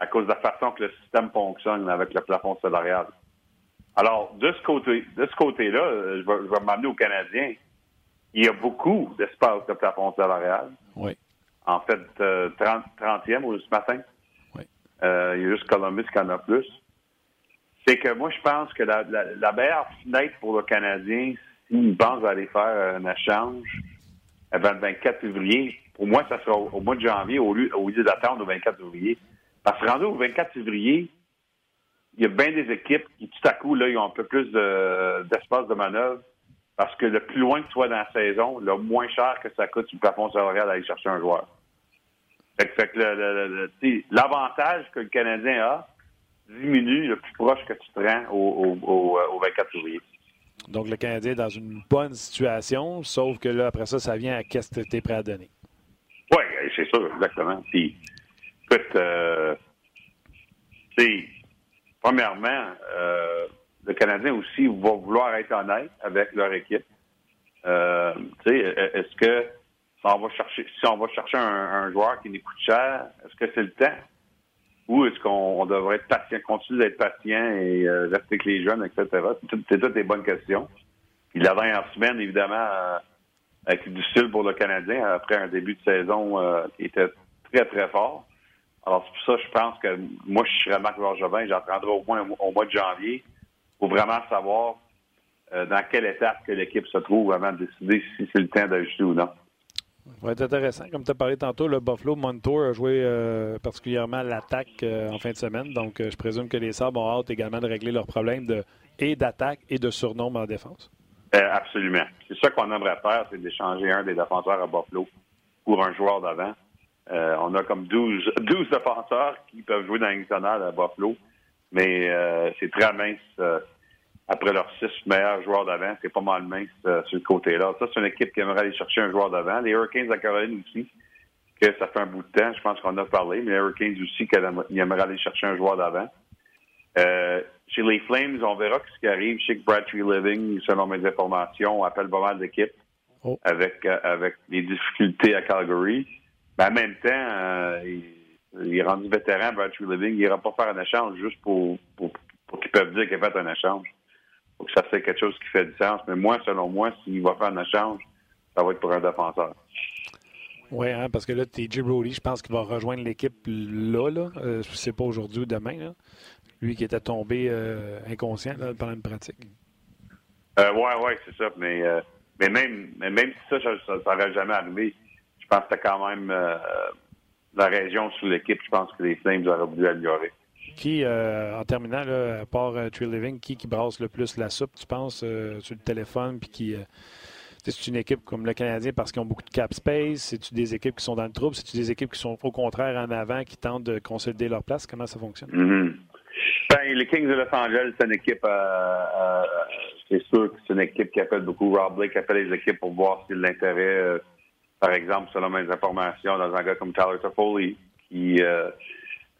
À cause de la façon que le système fonctionne avec le plafond salarial. Alors, de ce côté, de ce côté-là, je vais, vais m'amener aux Canadiens. Il y a beaucoup d'espace de plafond salarial. Oui en fait, 30, euh, 30e ce matin? Euh, il y a juste Columbus qui en a plus. C'est que moi, je pense que la, la, meilleure fenêtre pour le Canadien, s'il pense aller faire un échange avant le 24 février, pour moi, ça sera au, mois de janvier au lieu, au lieu d'attendre au 24 février. Parce que rendu au 24 février, il y a bien des équipes qui, tout à coup, là, ils ont un peu plus d'espace de manœuvre parce que le plus loin que tu sois dans la saison, le moins cher que ça coûte sur le plafond salarial d'aller chercher un joueur. Fait que, l'avantage que le Canadien a diminue le plus proche que tu te rends au, au, 24 février. Donc, le Canadien est dans une bonne situation, sauf que là, après ça, ça vient à qu'est-ce que tu es prêt à donner. Oui, c'est sûr, exactement. Puis, écoute, euh, premièrement, euh, le Canadien aussi va vouloir être honnête avec leur équipe. Euh, est-ce que chercher, si on va chercher un, joueur qui nous coûte cher, est-ce que c'est le temps? Ou est-ce qu'on devrait être patient, continuer d'être patient et euh, rester avec les jeunes, etc.? C'est toutes des bonnes questions. Puis la dernière semaine, évidemment, euh, avec du style pour le Canadien, après un début de saison euh, qui était très, très fort. Alors, c'est pour ça je pense que moi, je serais Marc Bergevin, j'en prendrai au moins au mois de janvier pour vraiment savoir euh, dans quelle étape que l'équipe se trouve avant de décider si c'est le temps d'ajouter ou non. Ça va être intéressant. Comme tu as parlé tantôt, le Buffalo Montour a joué euh, particulièrement l'attaque euh, en fin de semaine. Donc, je présume que les Sabres ont hâte également de régler leurs problèmes de, et d'attaque et de surnombre en défense. absolument. C'est ça qu'on aimerait faire, c'est d'échanger un des défenseurs à Buffalo pour un joueur d'avant. on a comme 12, 12 défenseurs qui peuvent jouer dans nationale à Buffalo, mais c'est très mince après leurs six meilleurs joueurs d'avant. C'est pas mal mince euh, sur le côté-là. Ça, c'est une équipe qui aimerait aller chercher un joueur d'avant. Les Hurricanes de Caroline aussi, que ça fait un bout de temps, je pense qu'on a parlé, mais les Hurricanes aussi, qu'ils aimeraient aller chercher un joueur d'avant. Euh, chez les Flames, on verra ce qui arrive. Chez Bradtree Living, selon mes informations, appelle pas mal d'équipes oh. avec, euh, avec les difficultés à Calgary. Mais en même temps, il, est rendu vétéran, Bradtree Living. Il n'ira pas faire un échange juste pour, pour, pour qu'ils peuvent dire qu'il a fait un échange faut que ça fait quelque chose qui fait du sens. Mais moi, selon moi, s'il va faire un échange, ça va être pour un défenseur. Oui, hein, parce que là, TJ Brody, je pense qu'il va rejoindre l'équipe là. là. Euh, c'est pas aujourd'hui ou demain. Lui qui était tombé euh, inconscient pendant une pratique. Euh, oui, oui, c'est ça. Mais, euh, mais, même, même si ça, ça n'aurait jamais arrivé, je pense que c'était quand même la région sur l'équipe, je pense que les Flames auraient voulu améliorer. Qui, euh, en terminant, à part euh, Tree Living, qui, qui brasse le plus la soupe, tu penses, euh, sur le téléphone, puis qui. c'est une équipe comme le Canadien parce qu'ils ont beaucoup de cap space? C'est-tu des équipes qui sont dans le trouble? C'est-tu des équipes qui sont au contraire en avant, qui tentent de consolider leur place? Comment ça fonctionne? Mm-hmm. ben, les Kings de Los Angeles, c'est une équipe, c'est sûr que c'est une équipe qui appelle beaucoup. Rob Blake appelle les équipes pour voir s'il y a de l'intérêt, par exemple, selon mes informations, dans un gars comme Tyler Toffoli, qui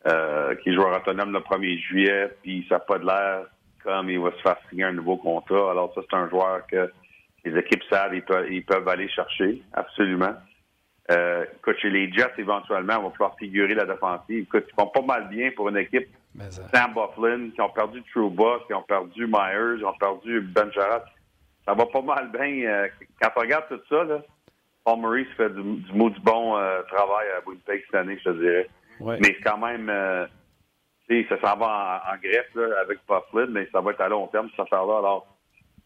euh, qui est joueur autonome le 1er juillet, puis ça n'a pas de l'air comme il va se faire signer un nouveau contrat. Alors ça, c'est un joueur que les équipes savent, ils peuvent, ils peuvent aller chercher, absolument. Euh, écoute, chez les Jets, éventuellement, on va pouvoir figurer la défensive. Écoute, ils vont pas mal bien pour une équipe. Sam Bufflin, qui ont perdu Trouba, qui ont perdu Myers, qui ont perdu Ben Jarrett. Ça va pas mal bien. Euh, quand on regarde tout ça, là, Paul Maurice fait du, du du bon euh, travail à Winnipeg cette année, je te dirais. Mais quand même, euh, ça s'en va en, greffe là, avec Bufflin, mais ça va être à long terme, cette affaire-là. Alors,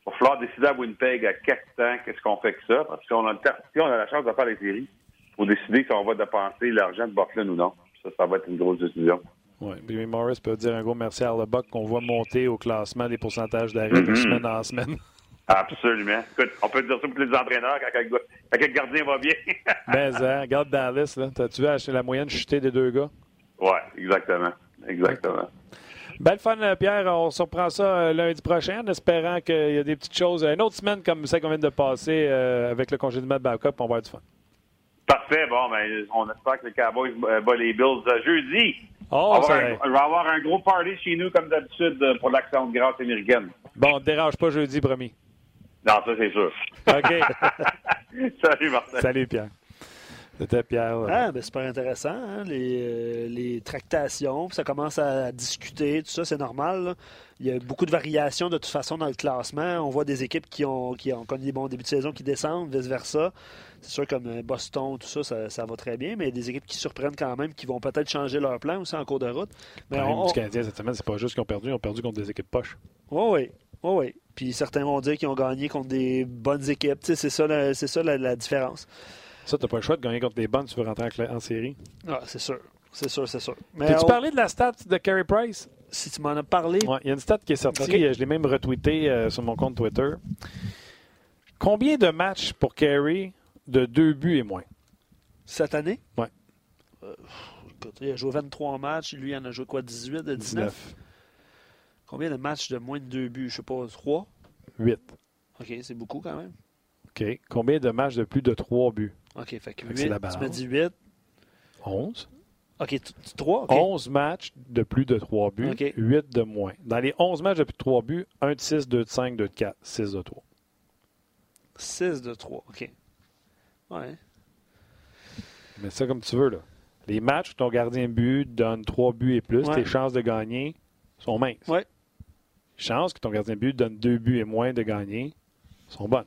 il va falloir décider à Winnipeg à quel temps qu'est-ce qu'on fait que ça, parce qu'on a, le temps, si on a la chance de faire les séries, il faut décider si on va dépenser l'argent de Bufflin ou non. Ça, ça va être une grosse décision. Oui, Billy Morris peut dire un gros merci à Arlebuck qu'on voit monter au classement des pourcentages d'arrêt de mm-hmm. semaine en semaine. Absolument. Écoute, on peut dire ça pour les entraîneurs quand, quand, le gardien va bien. ben, hein, regarde Dallas, là. T'as-tu vu la moyenne chuter des deux gars? Oui, exactement. Exactement. Belle fun, euh, Pierre. On se reprend ça euh, lundi prochain en espérant qu'il y a des petites choses. Une autre semaine comme celle qu'on vient de passer euh, avec le congédiement de backup, on va avoir du fun. Parfait. Bon, ben, on espère que les Cowboys battent les Bills jeudi. Oh, on, va on va avoir un gros party chez nous, comme d'habitude, pour l'action de grâce américaine. Bon, on ne dérange pas jeudi, promis. Non, ça, c'est sûr. OK. Salut, Martin. Salut, Pierre. C'était Pierre. Ah, ben, super intéressant, hein, les, euh, les, tractations. Ça commence à discuter, tout ça, c'est normal. Il y a beaucoup de variations de toute façon dans le classement. On voit des équipes qui ont, qui ont connu des bons débuts de saison qui descendent, vice-versa. C'est sûr, comme euh, Boston, tout ça, ça, va très bien, mais il y a des équipes qui surprennent quand même, qui vont peut-être changer leur plan aussi en cours de route. Mais on, du Canadien cette semaine, c'est pas juste qu'ils ont perdu, ils ont perdu contre des équipes poches. Oui, oui. Oui, oui. Puis certains vont dire qu'ils ont gagné contre des bonnes équipes. C'est ça, c'est ça la différence. Ça, tu n'as pas le choix de gagner contre des bonnes si tu veux rentrer en, série. Ah, c'est sûr. C'est sûr, c'est sûr. T'as-tu parlé de la stat de Carey Price? Si tu m'en as parlé. il y a une stat qui est sortie. Je l'ai même retweeté euh, sur mon compte Twitter. Combien de matchs pour Carey de deux buts et moins? Cette année? Oui. Euh, il a joué 23 matchs. Lui, il en a joué quoi? 18 de 19? Combien de matchs de moins de deux buts? Je sais pas, 3? 8. OK, c'est beaucoup quand même. OK. Combien de matchs de plus de 3 buts? OK, fait que 8, tu m'as dit 8. 11. OK, 3. 11 matchs de plus de 3 buts, 8 de moins. Dans les 11 matchs de plus de 3 buts, 1 de 6, 2 de 5, 2 de 4, 6 de 3. 6 de 3, OK. Ouais. Mais ça comme tu veux, là. Les matchs où ton gardien but donne 3 buts et plus, tes chances de gagner sont minces. Ouais. Chances que ton gardien de but donne 2 buts et moins de gagner sont bonnes.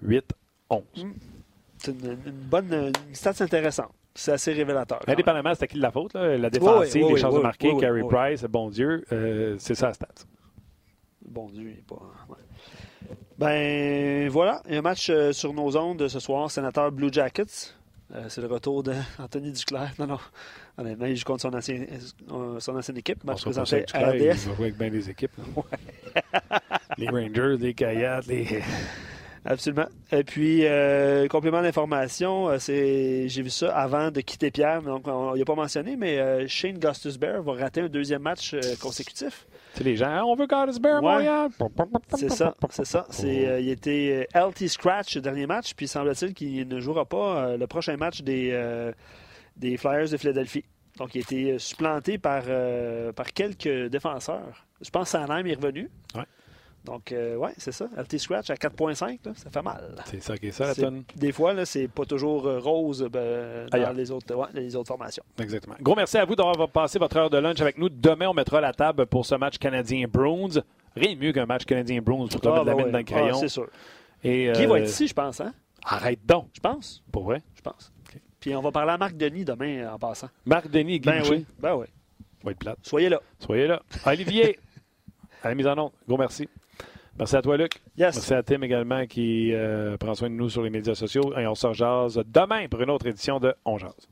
8, 11. C'est une, bonne une stats intéressante. C'est assez révélateur. Indépendamment, c'est à qui de la faute? Là? La défensive, les chances de marquer, Carey Price, bon Dieu, euh, c'est ça la stat. Bon Dieu, il n'est pas. Ben voilà, il y a un match euh, sur nos ondes ce soir, sénateur Blue Jackets. Euh, c'est le retour d'Anthony Duclair. Non, non. Honnêtement, il joue contre son, ancien, son ancienne équipe. Match présenté à RDS. Il va jouer avec bien les équipes. les Rangers, les Coyotes, les. Absolument. Et puis, euh, complément d'information, euh, c'est j'ai vu ça avant de quitter Pierre, donc on n'a pas mentionné, mais euh, Shane Gustus-Bear va rater un deuxième match consécutif. C'est les gens, on veut Gustus-Bear, ouais. C'est ça, c'est ça. C'est, il était LT Scratch le dernier match, puis semble-t-il qu'il ne jouera pas le prochain match des, des Flyers de Philadelphie. Donc, il a été supplanté par, par quelques défenseurs. Je pense que Sanheim est revenu. Ouais. Donc, euh, ouais, c'est ça. LT Scratch à 4.5, ça fait mal. C'est ça qui est ça, la tonne. Des fois, là, c'est pas toujours euh, rose ben, dans les autres, les autres formations. Exactement. Gros merci à vous d'avoir passé votre heure de lunch avec nous. Demain, on mettra la table pour ce match canadien-Bruins. Rien de mieux qu'un match canadien-Bruins pour te ah, mettre la ben mine dans le crayon. Ah, c'est sûr. Et, Qui va être euh, ici, je pense, hein? Arrête donc. Je pense. Pour vrai? Je pense. Puis on va parler à Marc Denis demain en passant. Marc Denis, Guy Ben oui. Ben oui. Va être plate. Soyez là. Soyez là. Olivier, à la mise en onde. Gros merci. Merci à toi, Luc. Merci à Tim également qui euh, prend soin de nous sur les médias sociaux. Et on se rejase demain pour une autre édition de On Jase.